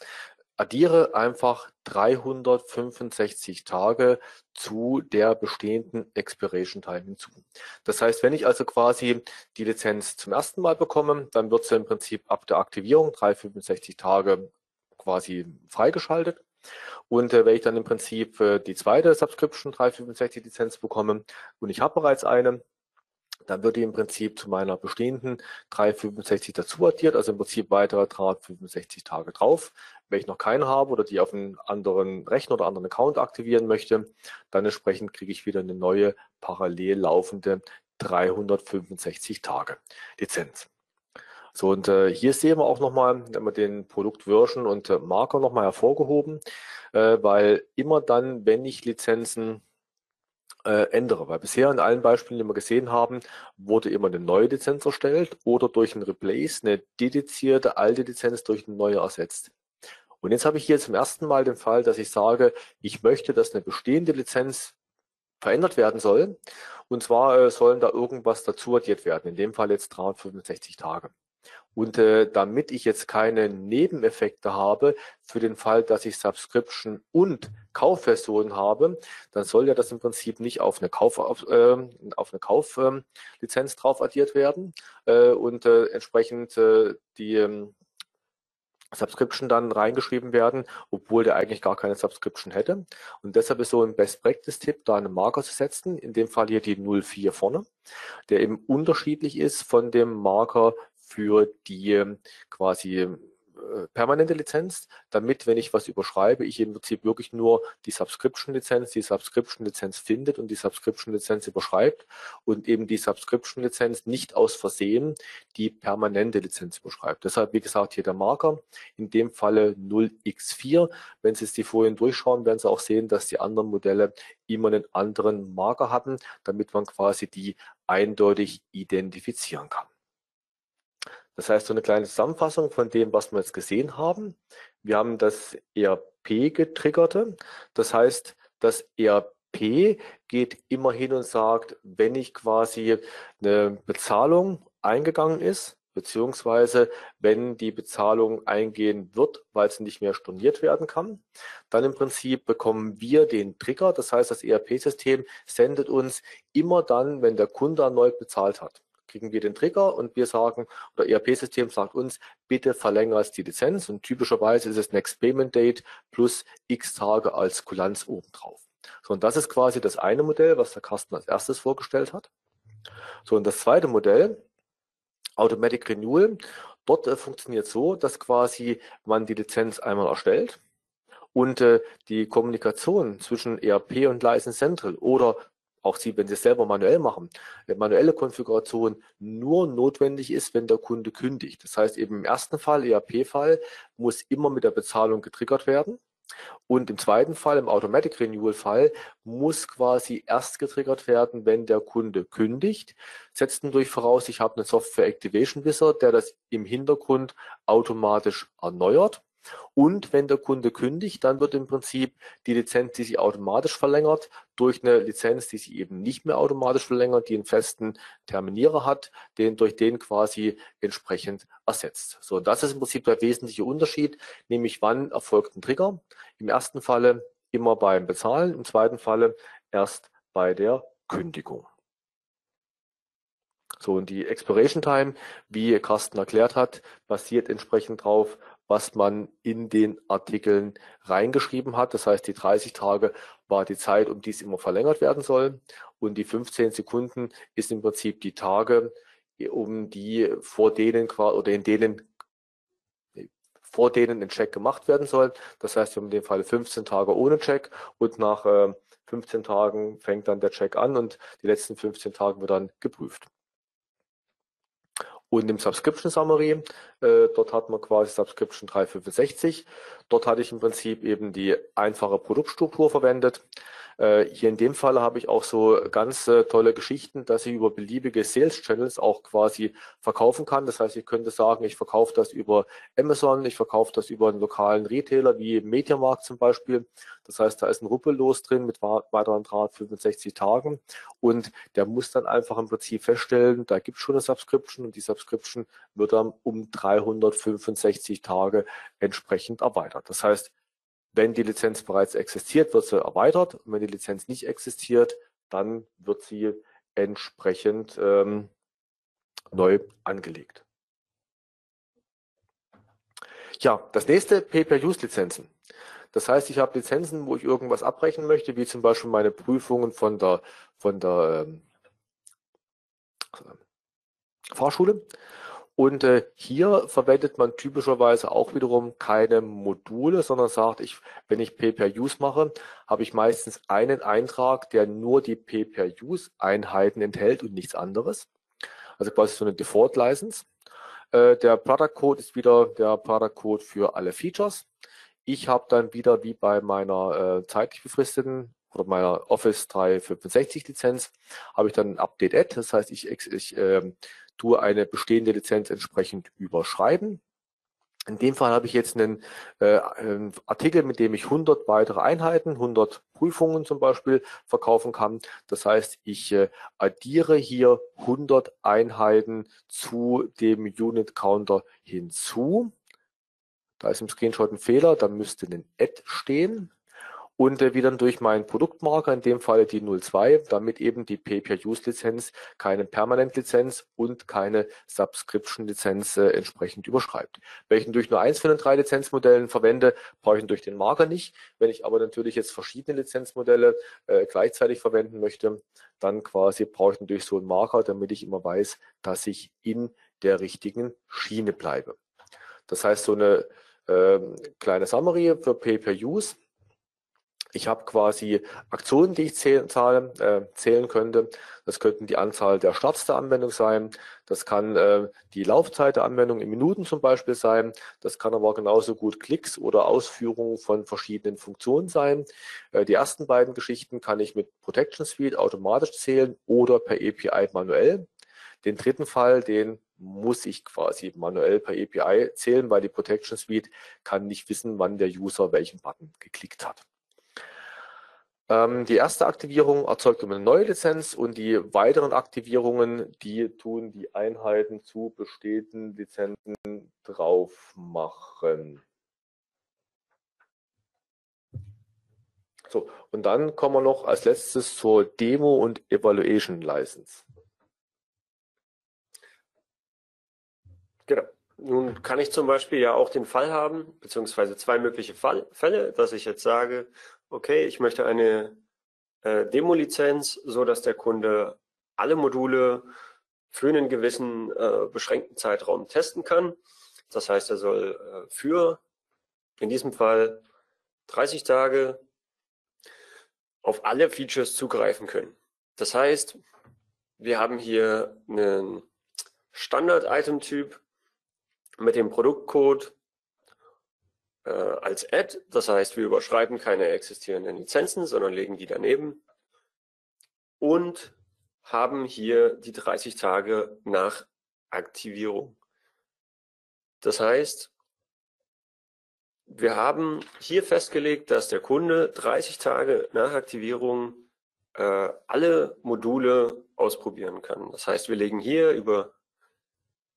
addiere einfach 365 Tage zu der bestehenden Expiration Time hinzu. Das heißt, wenn ich also quasi die Lizenz zum ersten Mal bekomme, dann wird sie im Prinzip ab der Aktivierung 365 Tage quasi freigeschaltet. Und äh, wenn ich dann im Prinzip äh, die zweite Subscription 365 Lizenz bekomme und ich habe bereits eine, dann wird die im Prinzip zu meiner bestehenden 365 dazu addiert, also im Prinzip weitere 365 Tage drauf. Wenn ich noch keinen habe oder die auf einen anderen Rechner oder anderen Account aktivieren möchte, dann entsprechend kriege ich wieder eine neue parallel laufende 365 Tage Lizenz. So, und äh, hier sehen wir auch nochmal, wir den Produktversion und äh, Marker nochmal hervorgehoben, äh, weil immer dann, wenn ich Lizenzen äh, ändere. Weil bisher in allen Beispielen, die wir gesehen haben, wurde immer eine neue Lizenz erstellt oder durch ein Replace eine dedizierte alte Lizenz durch eine neue ersetzt. Und jetzt habe ich hier zum ersten Mal den Fall, dass ich sage, ich möchte, dass eine bestehende Lizenz verändert werden soll. Und zwar äh, sollen da irgendwas dazu addiert werden. In dem Fall jetzt 365 Tage. Und äh, damit ich jetzt keine Nebeneffekte habe für den Fall, dass ich Subscription und Kaufversion habe, dann soll ja das im Prinzip nicht auf eine Kauf auf, äh, auf eine Kauflizenz äh, drauf addiert werden äh, und äh, entsprechend äh, die ähm, Subscription dann reingeschrieben werden, obwohl der eigentlich gar keine Subscription hätte. Und deshalb ist so ein Best Practice Tipp, da einen Marker zu setzen, in dem Fall hier die 04 vorne, der eben unterschiedlich ist von dem Marker für die quasi äh, permanente Lizenz, damit, wenn ich was überschreibe, ich im Prinzip wirklich nur die Subscription-Lizenz, die Subscription-Lizenz findet und die Subscription-Lizenz überschreibt und eben die Subscription-Lizenz nicht aus Versehen die permanente Lizenz überschreibt. Deshalb, wie gesagt, hier der Marker, in dem Falle 0x4. Wenn Sie es die Folien durchschauen, werden Sie auch sehen, dass die anderen Modelle immer einen anderen Marker hatten, damit man quasi die eindeutig identifizieren kann. Das heißt, so eine kleine Zusammenfassung von dem, was wir jetzt gesehen haben. Wir haben das ERP getriggerte. Das heißt, das ERP geht immer hin und sagt, wenn ich quasi eine Bezahlung eingegangen ist, beziehungsweise wenn die Bezahlung eingehen wird, weil sie nicht mehr storniert werden kann, dann im Prinzip bekommen wir den Trigger. Das heißt, das ERP-System sendet uns immer dann, wenn der Kunde erneut bezahlt hat kriegen wir den Trigger und wir sagen, oder ERP-System sagt uns, bitte verlängere die Lizenz und typischerweise ist es Next Payment Date plus x Tage als Kulanz obendrauf. So, und das ist quasi das eine Modell, was der Carsten als erstes vorgestellt hat. So, und das zweite Modell, Automatic Renewal, dort äh, funktioniert so, dass quasi man die Lizenz einmal erstellt und äh, die Kommunikation zwischen ERP und License Central oder auch Sie, wenn Sie es selber manuell machen, manuelle Konfiguration nur notwendig ist, wenn der Kunde kündigt. Das heißt eben im ersten Fall, ERP-Fall, muss immer mit der Bezahlung getriggert werden. Und im zweiten Fall, im Automatic Renewal Fall, muss quasi erst getriggert werden, wenn der Kunde kündigt. Setzen durch voraus, ich habe einen Software Activation Wizard, der das im Hintergrund automatisch erneuert. Und wenn der Kunde kündigt, dann wird im Prinzip die Lizenz, die sich automatisch verlängert, durch eine Lizenz, die sich eben nicht mehr automatisch verlängert, die einen festen Terminierer hat, den durch den quasi entsprechend ersetzt. So, das ist im Prinzip der wesentliche Unterschied, nämlich wann erfolgt ein Trigger. Im ersten Falle immer beim Bezahlen, im zweiten Falle erst bei der Kündigung. So, und die Expiration Time, wie Carsten erklärt hat, basiert entsprechend drauf, was man in den Artikeln reingeschrieben hat. Das heißt, die 30 Tage war die Zeit, um die es immer verlängert werden soll. Und die 15 Sekunden ist im Prinzip die Tage, um die vor denen oder in denen vor denen ein Check gemacht werden soll. Das heißt, wir haben in dem Fall 15 Tage ohne Check und nach 15 äh, Tagen fängt dann der Check an und die letzten 15 Tage wird dann geprüft. Und im Subscription Summary, äh, dort hat man quasi Subscription 365. Dort hatte ich im Prinzip eben die einfache Produktstruktur verwendet. Äh, hier in dem Fall habe ich auch so ganz äh, tolle Geschichten, dass ich über beliebige Sales Channels auch quasi verkaufen kann. Das heißt, ich könnte sagen, ich verkaufe das über Amazon, ich verkaufe das über einen lokalen Retailer wie Mediamarkt zum Beispiel. Das heißt, da ist ein Ruppellos drin mit weiteren 365 Tagen und der muss dann einfach im Prinzip feststellen, da gibt es schon eine Subscription und die Subscription wird dann um 365 Tage entsprechend erweitert. Das heißt, wenn die Lizenz bereits existiert, wird sie erweitert. Und wenn die Lizenz nicht existiert, dann wird sie entsprechend ähm, neu angelegt. Ja, das nächste Pay-per-Use-Lizenzen. Das heißt, ich habe Lizenzen, wo ich irgendwas abbrechen möchte, wie zum Beispiel meine Prüfungen von der, von der ähm, Fahrschule. Und äh, hier verwendet man typischerweise auch wiederum keine Module, sondern sagt, ich, wenn ich Pay-per-Use mache, habe ich meistens einen Eintrag, der nur die Pay-per-Use-Einheiten enthält und nichts anderes. Also quasi so eine Default-License. Äh, der Product Code ist wieder der Product Code für alle Features. Ich habe dann wieder wie bei meiner äh, zeitlich befristeten oder meiner Office 365 Lizenz, habe ich dann ein Update Add. Das heißt, ich, ich äh, tue eine bestehende Lizenz entsprechend überschreiben. In dem Fall habe ich jetzt einen, äh, Artikel, mit dem ich 100 weitere Einheiten, 100 Prüfungen zum Beispiel verkaufen kann. Das heißt, ich äh, addiere hier 100 Einheiten zu dem Unit Counter hinzu. Da ist im Screenshot ein Fehler, da müsste ein Add stehen und äh, wieder durch meinen Produktmarker, in dem Fall die 02, damit eben die Pay-Per-Use-Lizenz keine Permanent-Lizenz und keine Subscription-Lizenz äh, entsprechend überschreibt. Wenn ich durch nur eins von den drei Lizenzmodellen verwende, brauche ich durch den Marker nicht. Wenn ich aber natürlich jetzt verschiedene Lizenzmodelle äh, gleichzeitig verwenden möchte, dann quasi brauche ich natürlich so einen Marker, damit ich immer weiß, dass ich in der richtigen Schiene bleibe. Das heißt, so eine Ähm, kleine Summary für Pay-Per-Use. Ich habe quasi Aktionen, die ich zählen, zahlen, äh, zählen könnte. Das könnten die Anzahl der Starts der Anwendung sein. Das kann äh, die Laufzeit der Anwendung in Minuten zum Beispiel sein. Das kann aber genauso gut Klicks oder Ausführungen von verschiedenen Funktionen sein. Äh, die ersten beiden Geschichten kann ich mit Protection Suite automatisch zählen oder per API manuell. Den dritten Fall, den muss ich quasi manuell per API zählen, weil die Protection Suite kann nicht wissen, wann der User welchen Button geklickt hat. Ähm, die erste Aktivierung erzeugt eine neue Lizenz und die weiteren Aktivierungen, die tun die Einheiten zu bestehenden Lizenzen drauf machen. So, und dann kommen wir noch als letztes zur Demo und Evaluation License. Genau. Nun kann ich zum Beispiel ja auch den Fall haben, beziehungsweise zwei mögliche Fall, Fälle, dass ich jetzt sage, okay, ich möchte eine äh, Demo-Lizenz, so dass der Kunde alle Module für einen gewissen äh, beschränkten Zeitraum testen kann. Das heißt, er soll äh, für in diesem Fall 30 Tage auf alle Features zugreifen können. Das heißt, wir haben hier einen Standard-Item-Typ mit dem Produktcode äh, als Add. Das heißt, wir überschreiben keine existierenden Lizenzen, sondern legen die daneben und haben hier die 30 Tage nach Aktivierung. Das heißt, wir haben hier festgelegt, dass der Kunde 30 Tage nach Aktivierung äh, alle Module ausprobieren kann. Das heißt, wir legen hier über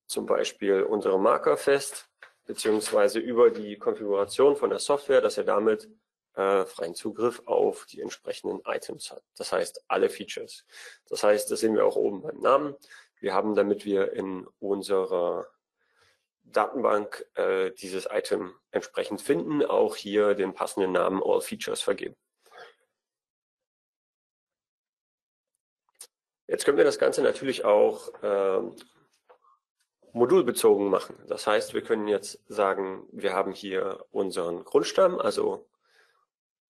zum Beispiel unsere Marker fest, beziehungsweise über die Konfiguration von der Software, dass er damit äh, freien Zugriff auf die entsprechenden Items hat. Das heißt, alle Features. Das heißt, das sehen wir auch oben beim Namen. Wir haben, damit wir in unserer Datenbank äh, dieses Item entsprechend finden, auch hier den passenden Namen All Features vergeben. Jetzt können wir das Ganze natürlich auch äh, modulbezogen machen. Das heißt, wir können jetzt sagen, wir haben hier unseren Grundstamm, also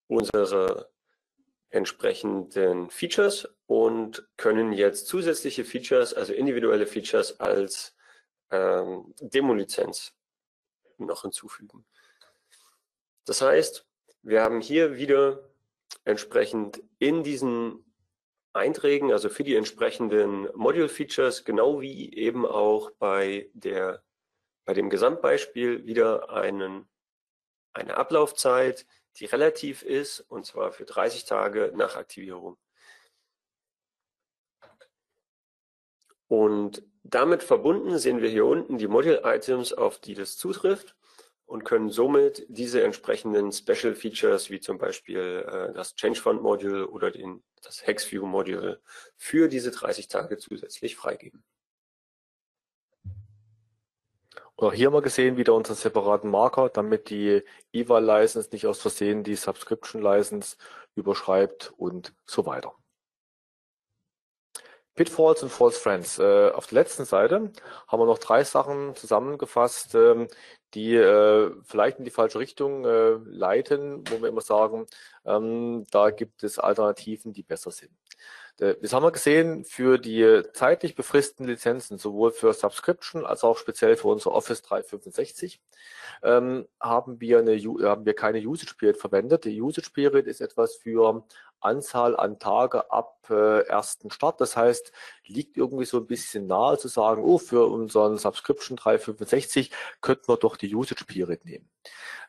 unsere entsprechenden Features und können jetzt zusätzliche Features, also individuelle Features als ähm, Demo-Lizenz noch hinzufügen. Das heißt, wir haben hier wieder entsprechend in diesen Einträgen, also für die entsprechenden Module-Features, genau wie eben auch bei, der, bei dem Gesamtbeispiel wieder einen, eine Ablaufzeit, die relativ ist, und zwar für 30 Tage nach Aktivierung. Und damit verbunden sehen wir hier unten die Module-Items, auf die das zutrifft und können somit diese entsprechenden Special Features wie zum Beispiel äh, das Change Fund Module oder den, das HexView Module für diese 30 Tage zusätzlich freigeben. Und auch hier haben wir gesehen wieder unseren separaten Marker, damit die EVA License nicht aus Versehen die Subscription License überschreibt und so weiter. Pitfalls und False Friends. Äh, auf der letzten Seite haben wir noch drei Sachen zusammengefasst, ähm, die äh, vielleicht in die falsche Richtung äh, leiten, wo wir immer sagen, ähm, da gibt es Alternativen, die besser sind. Äh, das haben wir gesehen für die zeitlich befristeten Lizenzen, sowohl für Subscription als auch speziell für unser Office 365, ähm, haben, wir eine, haben wir keine Usage Period verwendet. Die Usage Period ist etwas für Anzahl an Tage ab äh, ersten Start. Das heißt, liegt irgendwie so ein bisschen nahe zu sagen, oh, für unseren Subscription 365 könnten wir doch die Usage Period nehmen.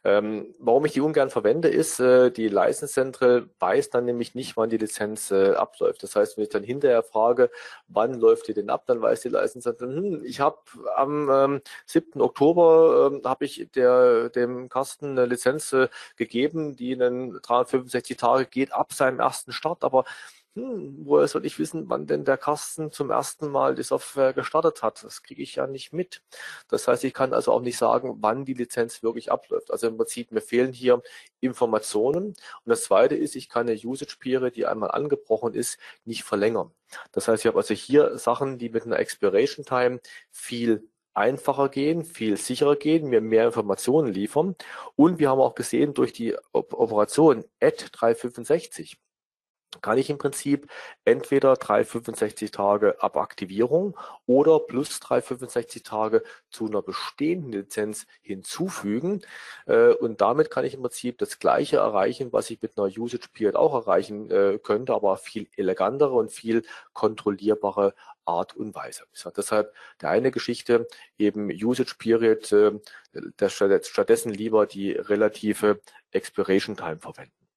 Ähm, warum ich die ungern verwende, ist, äh, die License Central weiß dann nämlich nicht, wann die Lizenz äh, abläuft. Das heißt, wenn ich dann hinterher frage, wann läuft die denn ab, dann weiß die License Central, hm, ich habe am ähm, 7. Oktober ähm, habe ich der, dem Kasten eine Lizenz äh, gegeben, die in 365 Tage geht ab seinem ersten Start, aber hm, woher soll ich wissen, wann denn der Kasten zum ersten Mal die Software gestartet hat? Das kriege ich ja nicht mit. Das heißt, ich kann also auch nicht sagen, wann die Lizenz wirklich abläuft. Also im Prinzip, mir fehlen hier Informationen. Und das zweite ist, ich kann eine Usage Period, die einmal angebrochen ist, nicht verlängern. Das heißt, ich habe also hier Sachen, die mit einer Expiration Time viel einfacher gehen, viel sicherer gehen, mir mehr Informationen liefern. Und wir haben auch gesehen, durch die Operation AD 365 kann ich im Prinzip entweder 365 Tage ab Aktivierung oder plus 365 Tage zu einer bestehenden Lizenz hinzufügen. Äh, und damit kann ich im Prinzip das Gleiche erreichen, was ich mit einer Usage Period auch erreichen äh, könnte, aber viel elegantere und viel kontrollierbare Art und Weise. Deshalb der eine Geschichte eben Usage Period, äh, stattdessen lieber die relative Expiration Time verwenden.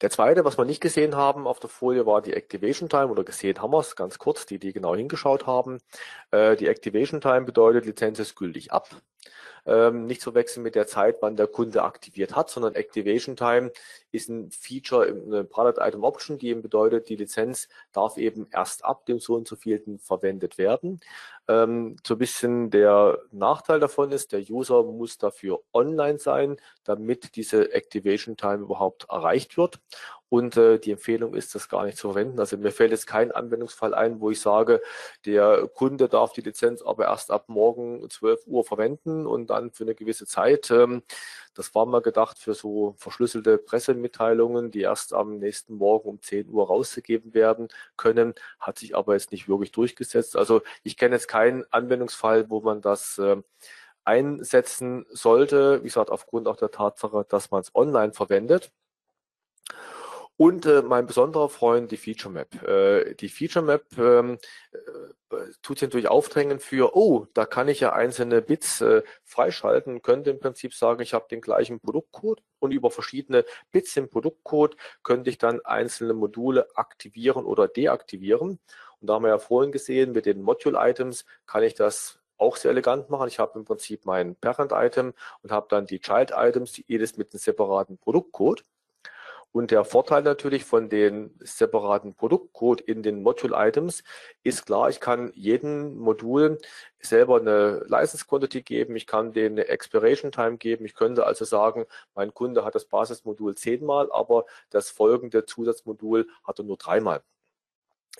Der zweite, was wir nicht gesehen haben auf der Folie, war die Activation Time oder gesehen haben wir es ganz kurz, die, die genau hingeschaut haben. Äh, die Activation Time bedeutet, Lizenz ist gültig ab. Ähm, nicht zu wechseln mit der Zeit, wann der Kunde aktiviert hat, sondern Activation Time ist ein Feature, eine Product Item Option, die eben bedeutet, die Lizenz darf eben erst ab dem so und so vielten verwendet werden. Ähm, so ein bisschen der Nachteil davon ist, der User muss dafür online sein, damit diese Activation Time überhaupt erreicht wird. Und äh, die Empfehlung ist, das gar nicht zu verwenden. Also mir fällt jetzt kein Anwendungsfall ein, wo ich sage, der Kunde darf die Lizenz aber erst ab morgen 12 Uhr verwenden und dann für eine gewisse Zeit. Ähm, das war mal gedacht für so verschlüsselte Pressemitteilungen, die erst am nächsten Morgen um 10 Uhr rausgegeben werden können, hat sich aber jetzt nicht wirklich durchgesetzt. Also ich kenne jetzt keinen Anwendungsfall, wo man das äh, einsetzen sollte. Wie gesagt, aufgrund auch der Tatsache, dass man es online verwendet. Und äh, mein besonderer Freund, die Feature Map. Äh, die Feature Map ähm, äh, tut sich natürlich aufdrängen für, oh, da kann ich ja einzelne Bits äh, freischalten, könnte im Prinzip sagen, ich habe den gleichen Produktcode und über verschiedene Bits im Produktcode könnte ich dann einzelne Module aktivieren oder deaktivieren. Und da haben wir ja vorhin gesehen, mit den Module-Items kann ich das auch sehr elegant machen. Ich habe im Prinzip mein Parent-Item und habe dann die Child-Items, jedes mit einem separaten Produktcode. Und der Vorteil natürlich von den separaten Produktcode in den Module-Items ist klar, ich kann jedem Modul selber eine License Quantity geben, ich kann denen eine Expiration Time geben. Ich könnte also sagen, mein Kunde hat das Basismodul zehnmal, aber das folgende Zusatzmodul hat er nur dreimal.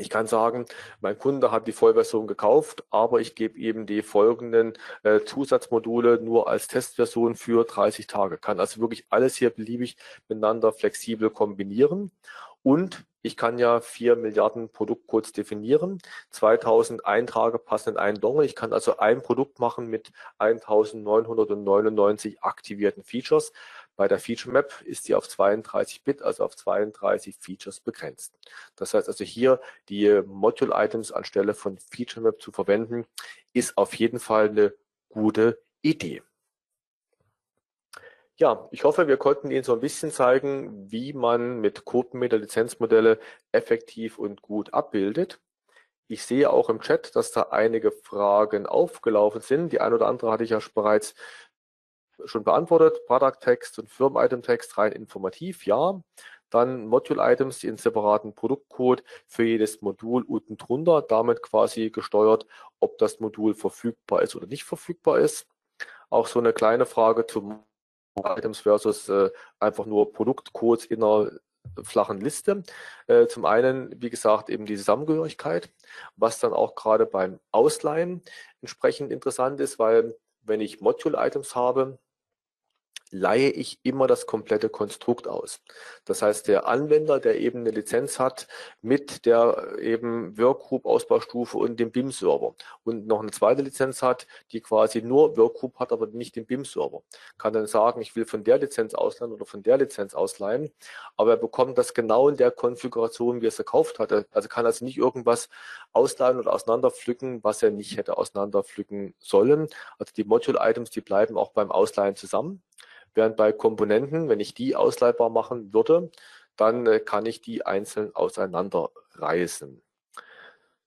Ich kann sagen, mein Kunde hat die Vollversion gekauft, aber ich gebe ihm die folgenden äh, Zusatzmodule nur als Testversion für 30 Tage. Kann also wirklich alles hier beliebig miteinander flexibel kombinieren. Und ich kann ja vier Milliarden Produktcodes definieren. 2000 Eintrage passen in einen Dongle. Ich kann also ein Produkt machen mit 1999 aktivierten Features. Bei der Feature Map ist sie auf 32 Bit, also auf 32 Features begrenzt. Das heißt also hier die Module Items anstelle von Feature Map zu verwenden, ist auf jeden Fall eine gute Idee. Ja, ich hoffe, wir konnten Ihnen so ein bisschen zeigen, wie man mit CodeMeter Lizenzmodelle effektiv und gut abbildet. Ich sehe auch im Chat, dass da einige Fragen aufgelaufen sind. Die eine oder andere hatte ich ja bereits schon beantwortet. Product Text und Firm Item Text rein informativ, ja. Dann Module Items, die in separaten Produktcode für jedes Modul unten drunter, damit quasi gesteuert, ob das Modul verfügbar ist oder nicht verfügbar ist. Auch so eine kleine Frage zum Items versus äh, einfach nur Produktcodes in einer flachen Liste. Äh, zum einen, wie gesagt, eben die Zusammengehörigkeit, was dann auch gerade beim Ausleihen entsprechend interessant ist, weil wenn ich Module-Items habe, leihe ich immer das komplette Konstrukt aus. Das heißt, der Anwender, der eben eine Lizenz hat mit der eben Workgroup Ausbaustufe und dem BIM-Server und noch eine zweite Lizenz hat, die quasi nur Workgroup hat, aber nicht den BIM-Server, kann dann sagen, ich will von der Lizenz ausleihen oder von der Lizenz ausleihen, aber er bekommt das genau in der Konfiguration, wie er es gekauft hatte. Also kann also nicht irgendwas ausleihen oder auseinanderpflücken, was er nicht hätte auseinanderpflücken sollen. Also die Module-Items, die bleiben auch beim Ausleihen zusammen. Während bei Komponenten, wenn ich die ausleihbar machen würde, dann äh, kann ich die einzeln auseinanderreißen.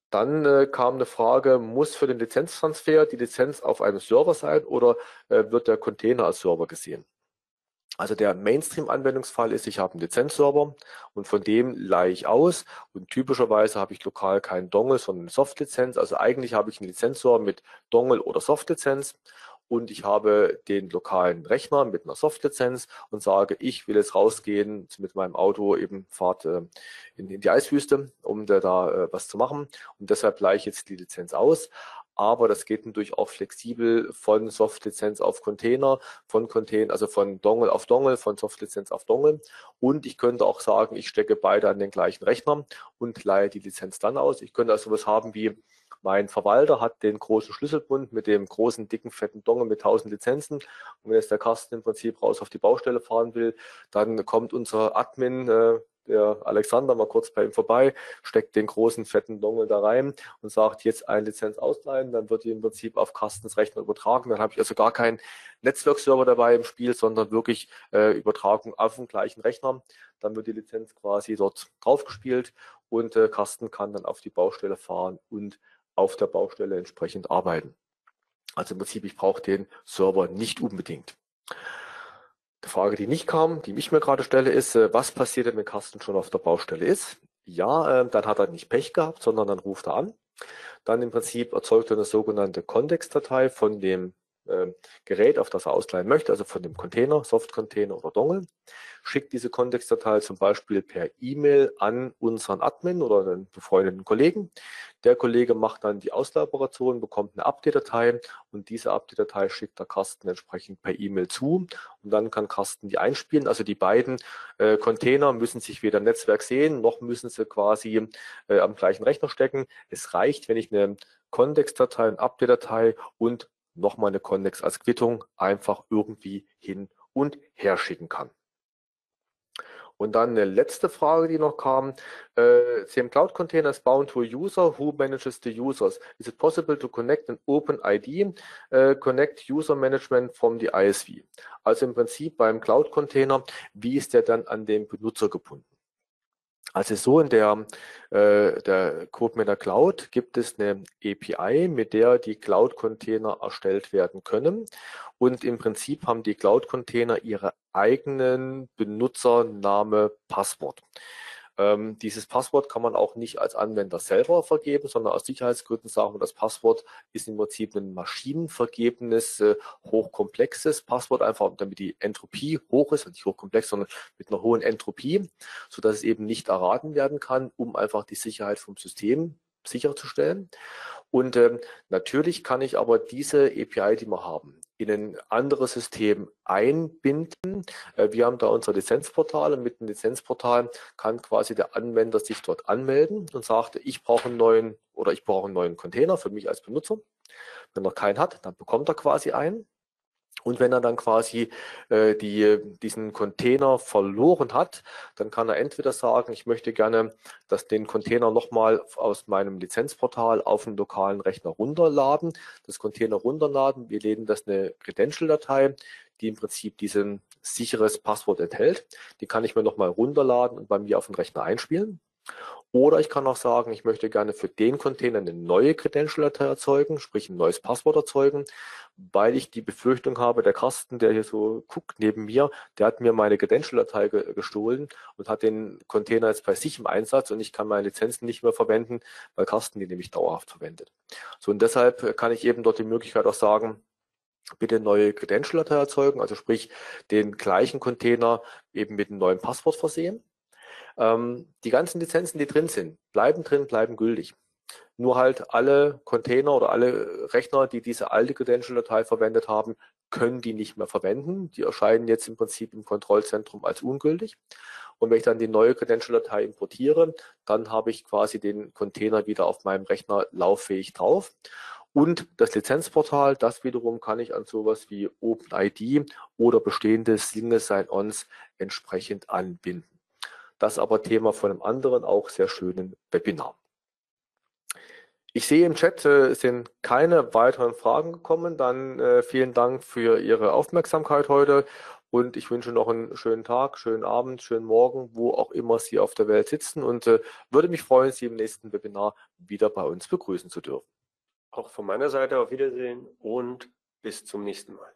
Dann äh, kam eine Frage, muss für den Lizenztransfer die Lizenz auf einem Server sein oder äh, wird der Container als Server gesehen? Also der Mainstream-Anwendungsfall ist, ich habe einen Lizenzserver und von dem leihe ich aus und typischerweise habe ich lokal keinen Dongle, sondern eine Softlizenz. Also eigentlich habe ich einen Lizenzserver mit Dongle oder Softlizenz und ich habe den lokalen Rechner mit einer Softlizenz und sage, ich will jetzt rausgehen mit meinem Auto, eben Fahrt äh, in, in, die Eiswüste, um da, da äh, was zu machen. Und deshalb gleiche ich jetzt die Lizenz aus. aber das geht natürlich auch flexibel von Softlizenz auf Container, von Container, also von Dongle auf Dongle, von Softlizenz auf Dongle. Und ich könnte auch sagen, ich stecke beide an den gleichen Rechner und leihe die Lizenz dann aus. Ich könnte also was haben wie mein Verwalter hat den großen Schlüsselbund mit dem großen, dicken, fetten Dongle mit 1000 Lizenzen. Und wenn jetzt der Kasten im Prinzip raus auf die Baustelle fahren will, dann kommt unser Admin, äh, der Alexander mal kurz bei ihm vorbei, steckt den großen fetten Dongle da rein und sagt, jetzt eine Lizenz ausleihen, dann wird die im Prinzip auf Kastens Rechner übertragen. Dann habe ich also gar keinen Netzwerkserver dabei im Spiel, sondern wirklich äh, Übertragung auf dem gleichen Rechner. Dann wird die Lizenz quasi dort draufgespielt und äh, Kasten kann dann auf die Baustelle fahren und auf der Baustelle entsprechend arbeiten. Also im Prinzip, ich brauche den Server nicht unbedingt. Die Frage, die nicht kam, die ich mir gerade stelle, ist, äh, was passiert denn, wenn Carsten schon auf der Baustelle ist? Ja, äh, dann hat er nicht Pech gehabt, sondern dann ruft er an. Dann im Prinzip erzeugt er eine sogenannte Kontextdatei von dem äh, Gerät, auf das er ausleihen möchte, also von dem Container, Soft-Container oder Dongle, schickt diese Kontextdatei zum Beispiel per E-Mail an unseren Admin oder einen befreundeten Kollegen. Der Kollege macht dann die Ausleihoperation, bekommt eine Update-Datei und diese Update-Datei schickt der Carsten entsprechend per E-Mail zu und dann kann Carsten die einspielen. Also die beiden äh, Container müssen sich weder im Netzwerk sehen, noch müssen sie quasi äh, am gleichen Rechner stecken. Es reicht, wenn ich eine Kontextdatei, eine Update-Datei und nochmal eine Connex als Quittung einfach irgendwie hin und her schicken kann. Und dann eine letzte Frage, die noch kam. CM Cloud Container is bound to a user. Who manages the users? Is it possible to connect an Open ID, uh, connect User Management from the ISV? Also im Prinzip beim Cloud Container, wie ist der dann an den Benutzer gebunden? Also so in der, äh, der CodeMeter Cloud gibt es eine API, mit der die Cloud-Container erstellt werden können. Und im Prinzip haben die Cloud-Container ihre eigenen Benutzername, Passwort. Ähm, dieses Passwort kann man auch nicht als Anwender selber vergeben, sondern aus Sicherheitsgründen sagen wir, das Passwort ist im Prinzip ein maschinenvergebenes, äh, hochkomplexes Passwort, einfach damit die Entropie hoch ist, nicht hochkomplex, sondern mit einer hohen Entropie, so dass es eben nicht erraten werden kann, um einfach die Sicherheit vom System sicherzustellen. Und ähm, natürlich kann ich aber diese API, die wir haben, in ein anderes System einbinden. Äh, wir haben da unser Lizenzportal und mit dem Lizenzportal kann quasi der Anwender sich dort anmelden und sagt, ich brauche einen neuen oder ich brauche einen neuen Container für mich als Benutzer. Wenn er keinen hat, dann bekommt er quasi einen. Und wenn er dann quasi äh, die, diesen Container verloren hat, dann kann er entweder sagen, ich möchte gerne, dass den Container nochmal aus meinem Lizenzportal auf den lokalen Rechner runterladen. Das Container runterladen, wir legen das eine Credential-Datei, die im Prinzip diesen sicheres Passwort enthält. Die kann ich mir nochmal runterladen und bei mir auf den Rechner einspielen. Oder ich kann auch sagen, ich möchte gerne für den Container eine neue Credential-Datei erzeugen, sprich ein neues Passwort erzeugen, weil ich die Befürchtung habe, der Kasten, der hier so guckt neben mir, der hat mir meine Credential-Datei ge gestohlen und hat den Container jetzt bei sich im Einsatz und ich kann meine Lizenzen nicht mehr verwenden, weil Kasten die nämlich dauerhaft verwendet. So und deshalb kann ich eben dort die Möglichkeit auch sagen, bitte neue Credential-Datei erzeugen, also sprich den gleichen Container eben mit einem neuen Passwort versehen die ganzen Lizenzen, die drin sind, bleiben drin, bleiben gültig. Nur halt alle Container oder alle Rechner, die diese alte Credential-Datei verwendet haben, können die nicht mehr verwenden. Die erscheinen jetzt im Prinzip im Kontrollzentrum als ungültig. Und wenn ich dann die neue Credential-Datei importiere, dann habe ich quasi den Container wieder auf meinem Rechner lauffähig drauf. Und das Lizenzportal, das wiederum kann ich an sowas wie OpenID oder bestehende Single Sign-Ons entsprechend anbinden. Das aber Thema von einem anderen, auch sehr schönen Webinar. Ich sehe im Chat äh, sind keine weiteren Fragen gekommen. Dann äh, vielen Dank für Ihre Aufmerksamkeit heute und ich wünsche noch einen schönen Tag, schönen Abend, schönen Morgen, wo auch immer Sie auf der Welt sitzen und äh, würde mich freuen, Sie im nächsten Webinar wieder bei uns begrüßen zu dürfen. Auch von meiner Seite auf Wiedersehen und bis zum nächsten Mal.